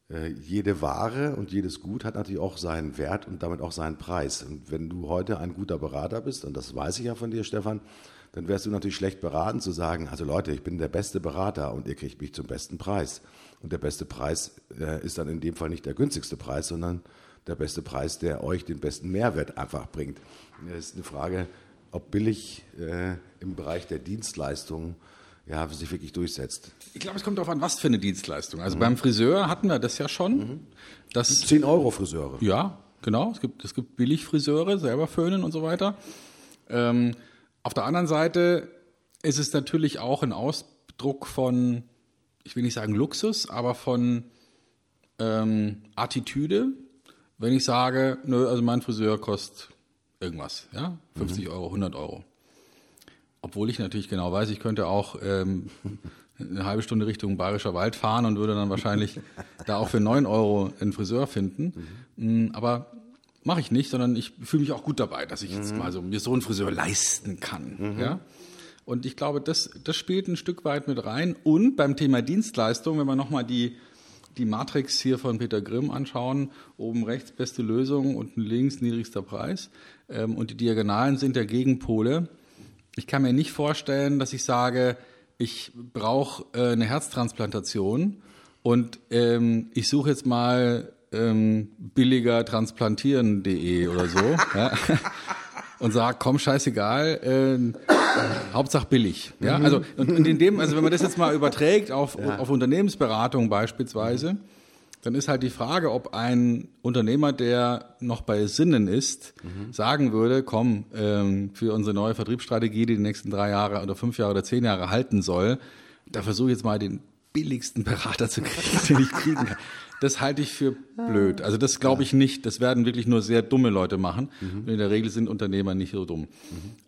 äh, jede Ware und jedes Gut hat natürlich auch seinen Wert und damit auch seinen Preis. Und wenn du heute ein guter Berater bist, und das weiß ich ja von dir, Stefan, dann wärst du natürlich schlecht beraten zu sagen, also Leute, ich bin der beste Berater und ihr kriegt mich zum besten Preis. Und der beste Preis äh, ist dann in dem Fall nicht der günstigste Preis, sondern der beste Preis, der euch den besten Mehrwert einfach bringt. Es ist eine Frage, ob billig äh, im Bereich der Dienstleistungen ja, sich wirklich durchsetzt. Ich glaube, es kommt darauf an, was für eine Dienstleistung. Also beim Friseur hatten wir das ja schon. Das, 10 Euro Friseure. ja, genau. Es gibt, es gibt Billigfriseure, selber föhnen und so weiter. Ähm, auf der anderen Seite ist es natürlich auch ein Ausdruck von, ich will nicht sagen Luxus, aber von ähm, Attitüde. Wenn ich sage, nö, also mein Friseur kostet irgendwas, ja, 50 Euro, 100 Euro. Obwohl ich natürlich genau weiß, ich könnte auch ähm, eine halbe Stunde Richtung Bayerischer Wald fahren und würde dann wahrscheinlich da auch für 9 Euro einen Friseur finden. Mm, Aber mache ich nicht, sondern ich fühle mich auch gut dabei, dass ich jetzt mal so mir so einen Friseur leisten kann. Ja? Und ich glaube, das, das spielt ein Stück weit mit rein. Und beim Thema Dienstleistung, wenn wir nochmal die, die Matrix hier von Peter Grimm anschauen, oben rechts beste Lösung, unten links niedrigster Preis. Ähm, und die Diagonalen sind der Gegenpole. Ich kann mir nicht vorstellen, dass ich sage, ich brauche äh, eine Herztransplantation und ähm, ich suche jetzt mal ähm, billiger transplantieren.de oder so ja, und sage, komm, scheißegal, äh, Hauptsache billig. Ja, also und, und in dem, also wenn man das jetzt mal überträgt auf, auf Unternehmensberatung beispielsweise, dann ist halt die Frage, ob ein Unternehmer, der noch bei Sinnen ist, mhm. sagen würde, komm, ähm, für unsere neue Vertriebsstrategie, die die nächsten drei Jahre oder fünf Jahre oder zehn Jahre halten soll, da versuche ich jetzt mal den billigsten Berater zu kriegen, den ich kriegen kann. Das halte ich für blöd. Also das glaube ich nicht. Das werden wirklich nur sehr dumme Leute machen. Mhm. In der Regel sind Unternehmer nicht so dumm. Mhm.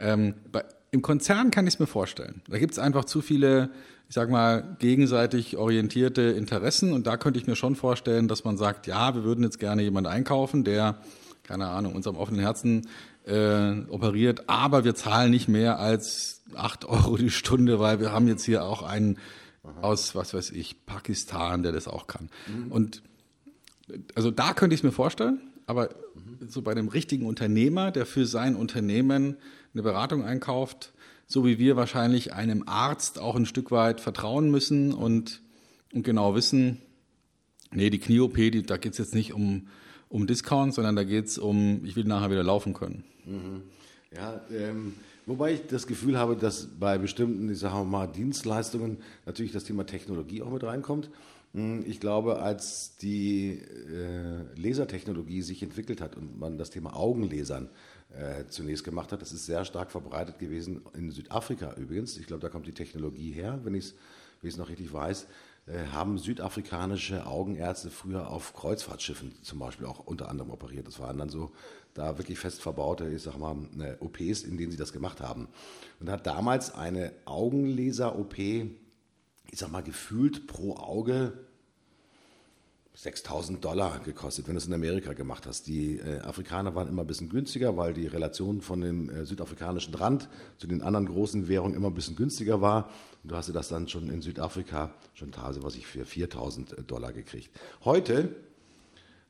Ähm, bei, Im Konzern kann ich es mir vorstellen. Da gibt es einfach zu viele ich sag mal, gegenseitig orientierte Interessen. Und da könnte ich mir schon vorstellen, dass man sagt, ja, wir würden jetzt gerne jemanden einkaufen, der, keine Ahnung, unserem offenen Herzen äh, operiert, aber wir zahlen nicht mehr als acht Euro die Stunde, weil wir haben jetzt hier auch einen aus, was weiß ich, Pakistan, der das auch kann. Mhm. Und also da könnte ich es mir vorstellen, aber mhm. so bei dem richtigen Unternehmer, der für sein Unternehmen eine Beratung einkauft, so wie wir wahrscheinlich einem Arzt auch ein Stück weit vertrauen müssen und, und genau wissen, nee, die Knie-OP, da geht es jetzt nicht um, um Discount, sondern da geht es um, ich will nachher wieder laufen können. Mhm. Ja, ähm, wobei ich das Gefühl habe, dass bei bestimmten, ich sage mal, Dienstleistungen natürlich das Thema Technologie auch mit reinkommt. Hm, ich glaube, als die äh, Lasertechnologie sich entwickelt hat und man das Thema Augenlasern äh, zunächst gemacht hat. Das ist sehr stark verbreitet gewesen in Südafrika übrigens. Ich glaube, da kommt die Technologie her, wenn ich es noch richtig weiß. Äh, haben südafrikanische Augenärzte früher auf Kreuzfahrtschiffen zum Beispiel auch unter anderem operiert. Das waren dann so da wirklich fest verbaute, ich sag mal, äh, OPs, in denen sie das gemacht haben. Und hat damals eine Augenlaser-OP, ich sag mal, gefühlt pro Auge 6000 Dollar gekostet, wenn du es in Amerika gemacht hast. Die äh, Afrikaner waren immer ein bisschen günstiger, weil die Relation von dem äh, südafrikanischen Rand zu den anderen großen Währungen immer ein bisschen günstiger war. Und du hast das dann schon in Südafrika schon teilweise, was ich für 4000 äh, Dollar gekriegt. Heute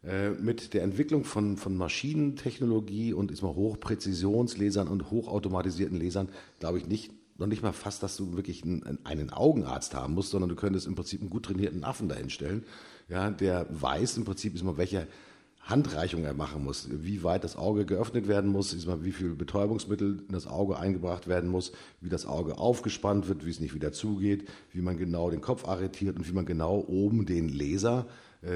äh, mit der Entwicklung von, von Maschinentechnologie und ist mal Hochpräzisionslesern und hochautomatisierten Lesern, glaube ich nicht, noch nicht mal fast, dass du wirklich einen, einen Augenarzt haben musst, sondern du könntest im Prinzip einen gut trainierten Affen dahinstellen ja, der weiß im Prinzip, ist mal, welche Handreichung er machen muss, wie weit das Auge geöffnet werden muss, ist mal, wie viel Betäubungsmittel in das Auge eingebracht werden muss, wie das Auge aufgespannt wird, wie es nicht wieder zugeht, wie man genau den Kopf arretiert und wie man genau oben den Laser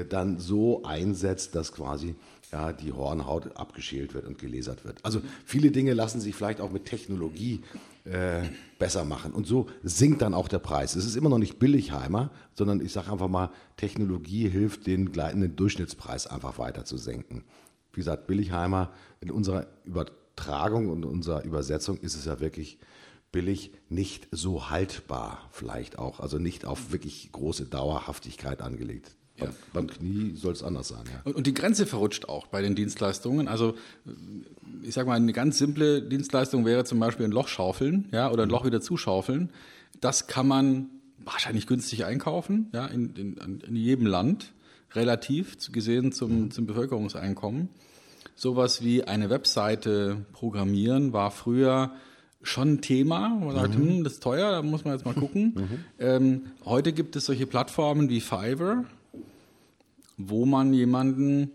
dann so einsetzt, dass quasi ja, die Hornhaut abgeschält wird und gelasert wird. Also viele Dinge lassen sich vielleicht auch mit Technologie äh, besser machen. Und so sinkt dann auch der Preis. Es ist immer noch nicht Billigheimer, sondern ich sage einfach mal, Technologie hilft, den gleitenden Durchschnittspreis einfach weiter zu senken. Wie gesagt, Billigheimer in unserer Übertragung und unserer Übersetzung ist es ja wirklich billig, nicht so haltbar vielleicht auch, also nicht auf wirklich große Dauerhaftigkeit angelegt. Ja. Beim Knie soll es anders sein. Ja. Und, und, die Grenze verrutscht auch bei den Dienstleistungen. Also ich sage mal, eine ganz simple Dienstleistung wäre zum Beispiel ein Loch schaufeln, ja, oder ein Loch wieder zuschaufeln. Das kann man wahrscheinlich günstig einkaufen, ja, in, in, in jedem Land, relativ gesehen zum, zum Bevölkerungseinkommen. Sowas wie eine Webseite programmieren war früher schon ein Thema. Man sagt, mhm. hm, das ist teuer, da muss man jetzt mal gucken. Mhm. Ähm, heute gibt es solche Plattformen wie Fiverr, wo man jemanden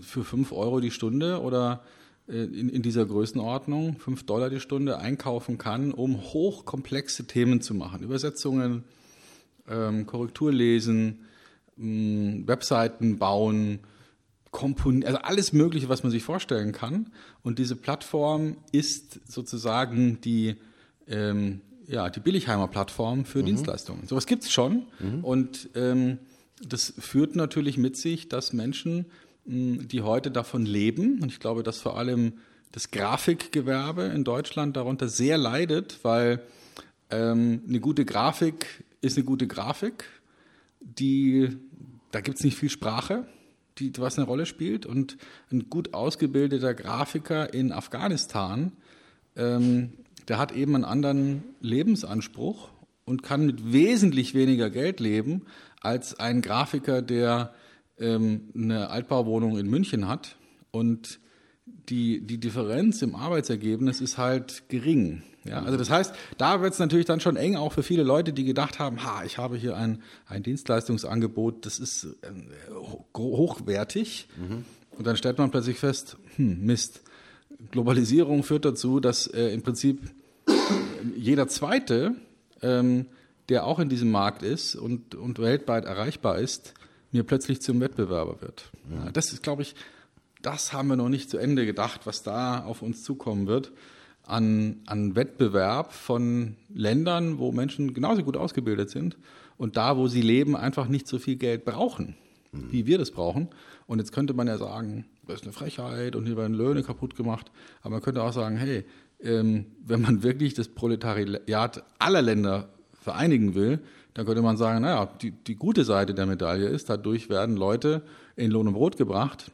für fünf Euro die Stunde oder äh, in, in dieser Größenordnung, fünf Dollar die Stunde, einkaufen kann, um hochkomplexe Themen zu machen. Übersetzungen, ähm, Korrektur lesen, ähm, Webseiten bauen, Kompon also alles Mögliche, was man sich vorstellen kann. Und diese Plattform ist sozusagen die, ähm, ja, die Billigheimer-Plattform für mhm. Dienstleistungen. Sowas gibt es schon. Mhm. Und ähm, das führt natürlich mit sich, dass Menschen die heute davon leben. Und ich glaube, dass vor allem das Grafikgewerbe in Deutschland darunter sehr leidet, weil ähm, eine gute Grafik ist eine gute Grafik. Die, da gibt es nicht viel Sprache, die, was eine Rolle spielt. Und ein gut ausgebildeter Grafiker in Afghanistan, ähm, der hat eben einen anderen Lebensanspruch und kann mit wesentlich weniger Geld leben als ein Grafiker, der ähm, eine Altbauwohnung in München hat und die, die Differenz im Arbeitsergebnis ist halt gering. Ja, also das heißt, da wird es natürlich dann schon eng, auch für viele Leute, die gedacht haben, ha, ich habe hier ein, ein Dienstleistungsangebot, das ist äh, hochwertig. Mhm. Und dann stellt man plötzlich fest, hm, Mist, Globalisierung führt dazu, dass äh, im Prinzip jeder Zweite, ähm, der auch in diesem Markt ist und, und weltweit erreichbar ist, mir plötzlich zum Wettbewerber wird. Ja. das ist, glaube ich, das haben wir noch nicht zu Ende gedacht, was da auf uns zukommen wird. An, an Wettbewerb von Ländern, wo Menschen genauso gut ausgebildet sind und da, wo sie leben, einfach nicht so viel Geld brauchen, mhm. wie wir das brauchen. Und jetzt könnte man ja sagen, das ist eine Frechheit und hier werden Löhne kaputt gemacht. Aber man könnte auch sagen, hey, ähm, wenn man wirklich das Proletariat aller Länder vereinigen will, dann könnte man sagen, naja, die, die gute Seite der Medaille ist, dadurch werden Leute in Lohn und Brot gebracht,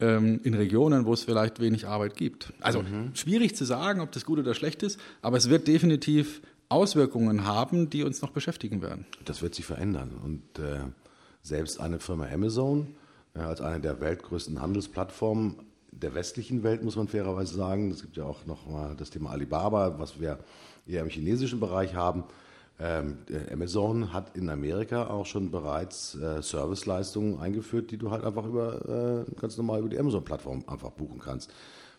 ähm, in Regionen, wo es vielleicht wenig Arbeit gibt. Also mhm. schwierig zu sagen, ob das gut oder schlecht ist, aber es wird definitiv Auswirkungen haben, die uns noch beschäftigen werden. Das wird sich verändern. Und äh, selbst eine Firma Amazon, äh, als eine der weltgrößten Handelsplattformen der westlichen Welt, muss man fairerweise sagen, es gibt ja auch noch mal das Thema Alibaba, was wir eher im chinesischen Bereich haben, ähm, Amazon hat in Amerika auch schon bereits äh, Serviceleistungen eingeführt, die du halt einfach über äh, ganz normal über die Amazon-Plattform einfach buchen kannst.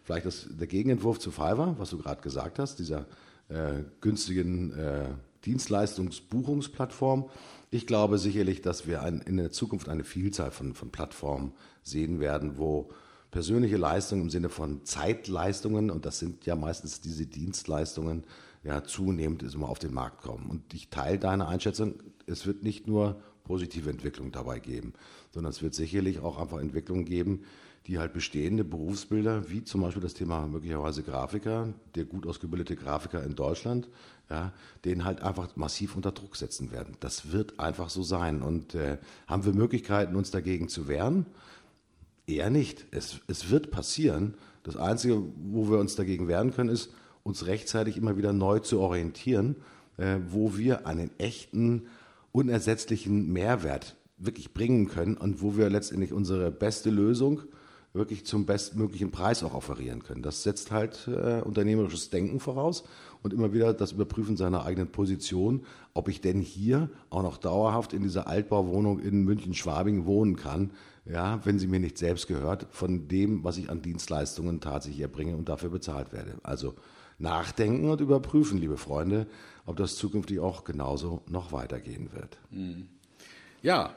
Vielleicht das, der Gegenentwurf zu Fiverr, was du gerade gesagt hast, dieser äh, günstigen äh, Dienstleistungsbuchungsplattform. Ich glaube sicherlich, dass wir ein, in der Zukunft eine Vielzahl von, von Plattformen sehen werden, wo persönliche Leistungen im Sinne von Zeitleistungen, und das sind ja meistens diese Dienstleistungen, ja, zunehmend ist immer auf den Markt kommen. Und ich teile deine Einschätzung, es wird nicht nur positive Entwicklungen dabei geben, sondern es wird sicherlich auch einfach Entwicklungen geben, die halt bestehende Berufsbilder, wie zum Beispiel das Thema möglicherweise Grafiker, der gut ausgebildete Grafiker in Deutschland, ja, den halt einfach massiv unter Druck setzen werden. Das wird einfach so sein. Und äh, haben wir Möglichkeiten, uns dagegen zu wehren? Eher nicht. Es, es wird passieren. Das Einzige, wo wir uns dagegen wehren können, ist, uns rechtzeitig immer wieder neu zu orientieren, äh, wo wir einen echten, unersetzlichen Mehrwert wirklich bringen können und wo wir letztendlich unsere beste Lösung wirklich zum bestmöglichen Preis auch offerieren können. Das setzt halt äh, unternehmerisches Denken voraus und immer wieder das Überprüfen seiner eigenen Position, ob ich denn hier auch noch dauerhaft in dieser Altbauwohnung in München-Schwabing wohnen kann, ja, wenn sie mir nicht selbst gehört, von dem, was ich an Dienstleistungen tatsächlich erbringe und dafür bezahlt werde. Also nachdenken und überprüfen, liebe Freunde, ob das zukünftig auch genauso noch weitergehen wird. Mhm. Ja,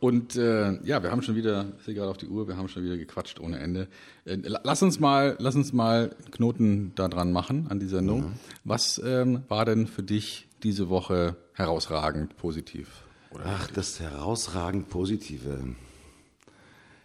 und äh, ja, wir haben schon wieder, ich sehe gerade auf die Uhr, wir haben schon wieder gequatscht ohne Ende. Äh, lass uns mal, lass uns mal Knoten da dran machen an die Sendung. Mhm. Was ähm, war denn für dich diese Woche herausragend positiv? Ach, das herausragend Positive.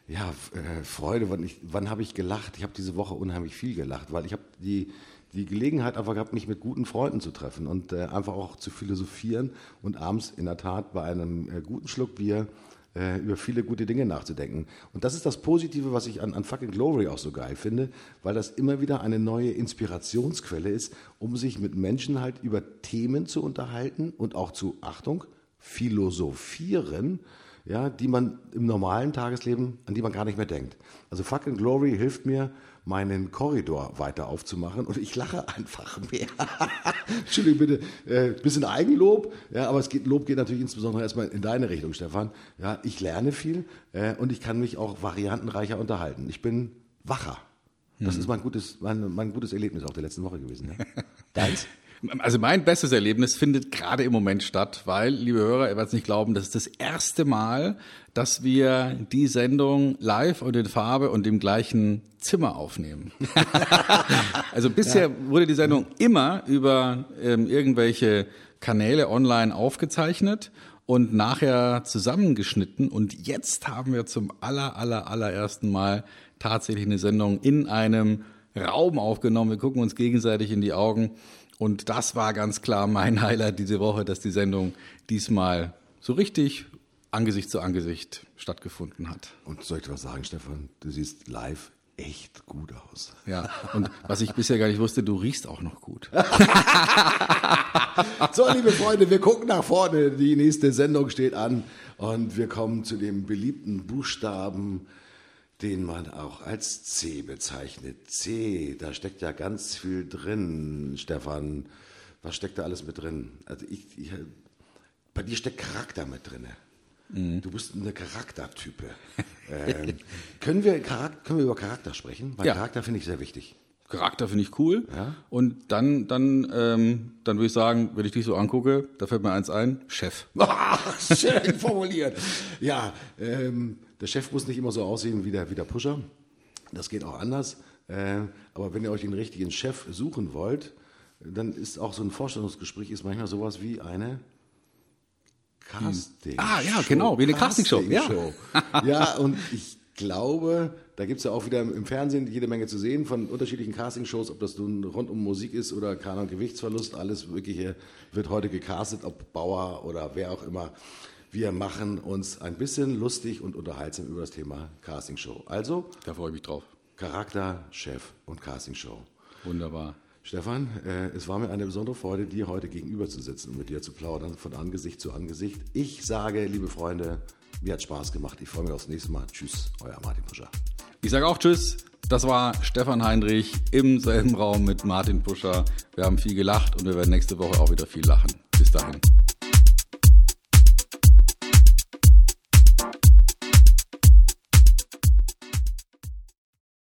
Ja, äh, Freude. Wann, wann habe ich gelacht? Ich habe diese Woche unheimlich viel gelacht, weil ich habe die die Gelegenheit einfach gehabt, mich mit guten Freunden zu treffen und äh, einfach auch zu philosophieren und abends in der Tat bei einem äh, guten Schluck Bier äh, über viele gute Dinge nachzudenken. Und das ist das Positive, was ich an, an Fucking Glory auch so geil finde, weil das immer wieder eine neue Inspirationsquelle ist, um sich mit Menschen halt über Themen zu unterhalten und auch zu, Achtung, philosophieren, ja, die man im normalen Tagesleben, an die man gar nicht mehr denkt. Also Fucking Glory hilft mir, meinen Korridor weiter aufzumachen und ich lache einfach mehr. Entschuldigung bitte, äh, bisschen Eigenlob, ja, aber es geht, Lob geht natürlich insbesondere erstmal in deine Richtung, Stefan. Ja, ich lerne viel äh, und ich kann mich auch variantenreicher unterhalten. Ich bin wacher. Das hm. ist mein gutes, mein, mein gutes Erlebnis auch der letzten Woche gewesen. Ja. Deins? Also mein bestes Erlebnis findet gerade im Moment statt, weil, liebe Hörer, ihr werdet es nicht glauben, das ist das erste Mal, dass wir die Sendung live und in Farbe und im gleichen Zimmer aufnehmen. also bisher ja. wurde die Sendung immer über ähm, irgendwelche Kanäle online aufgezeichnet und nachher zusammengeschnitten. Und jetzt haben wir zum aller, aller, allerersten Mal tatsächlich eine Sendung in einem Raum aufgenommen. Wir gucken uns gegenseitig in die Augen und das war ganz klar mein Highlight diese Woche, dass die Sendung diesmal so richtig Angesicht zu Angesicht stattgefunden hat. Und soll ich dir was sagen, Stefan? Du siehst live echt gut aus. Ja, und was ich bisher gar nicht wusste, du riechst auch noch gut. so, liebe Freunde, wir gucken nach vorne. Die nächste Sendung steht an und wir kommen zu dem beliebten Buchstaben den man auch als C bezeichnet. C, da steckt ja ganz viel drin, Stefan. Was steckt da alles mit drin? Also ich, ich bei dir steckt Charakter mit drin. Mhm. Du bist eine Charaktertype. ähm, können, wir, können wir über Charakter sprechen? Weil ja. Charakter finde ich sehr wichtig. Charakter finde ich cool. Und dann, dann, ähm, dann würde ich sagen, wenn ich dich so angucke, da fällt mir eins ein, Chef. Ach, schön formuliert. Ja, ähm, der Chef muss nicht immer so aussehen wie der, wie der Pusher. Das geht auch anders. Äh, aber wenn ihr euch den richtigen Chef suchen wollt, dann ist auch so ein Vorstellungsgespräch ist manchmal sowas wie eine Casting. Ah, ja, genau, wie eine Castingshow, ja. Castingshow. ja, und ich glaube, da gibt es ja auch wieder im Fernsehen jede Menge zu sehen von unterschiedlichen Castingshows, ob das nun rund um Musik ist oder Ahnung, Gewichtsverlust, alles Mögliche wird heute gecastet, ob Bauer oder wer auch immer. Wir machen uns ein bisschen lustig und unterhaltsam über das Thema Castingshow. Also Da freue ich mich drauf. Charakter, Chef und Castingshow. Wunderbar. Stefan, äh, es war mir eine besondere Freude, dir heute gegenüber zu sitzen und mit dir zu plaudern, von Angesicht zu Angesicht. Ich sage, liebe Freunde, mir hat Spaß gemacht. Ich freue mich aufs nächste Mal. Tschüss, euer Martin Puscher. Ich sage auch Tschüss. Das war Stefan Heinrich im selben Raum mit Martin Puscher. Wir haben viel gelacht und wir werden nächste Woche auch wieder viel lachen. Bis dahin.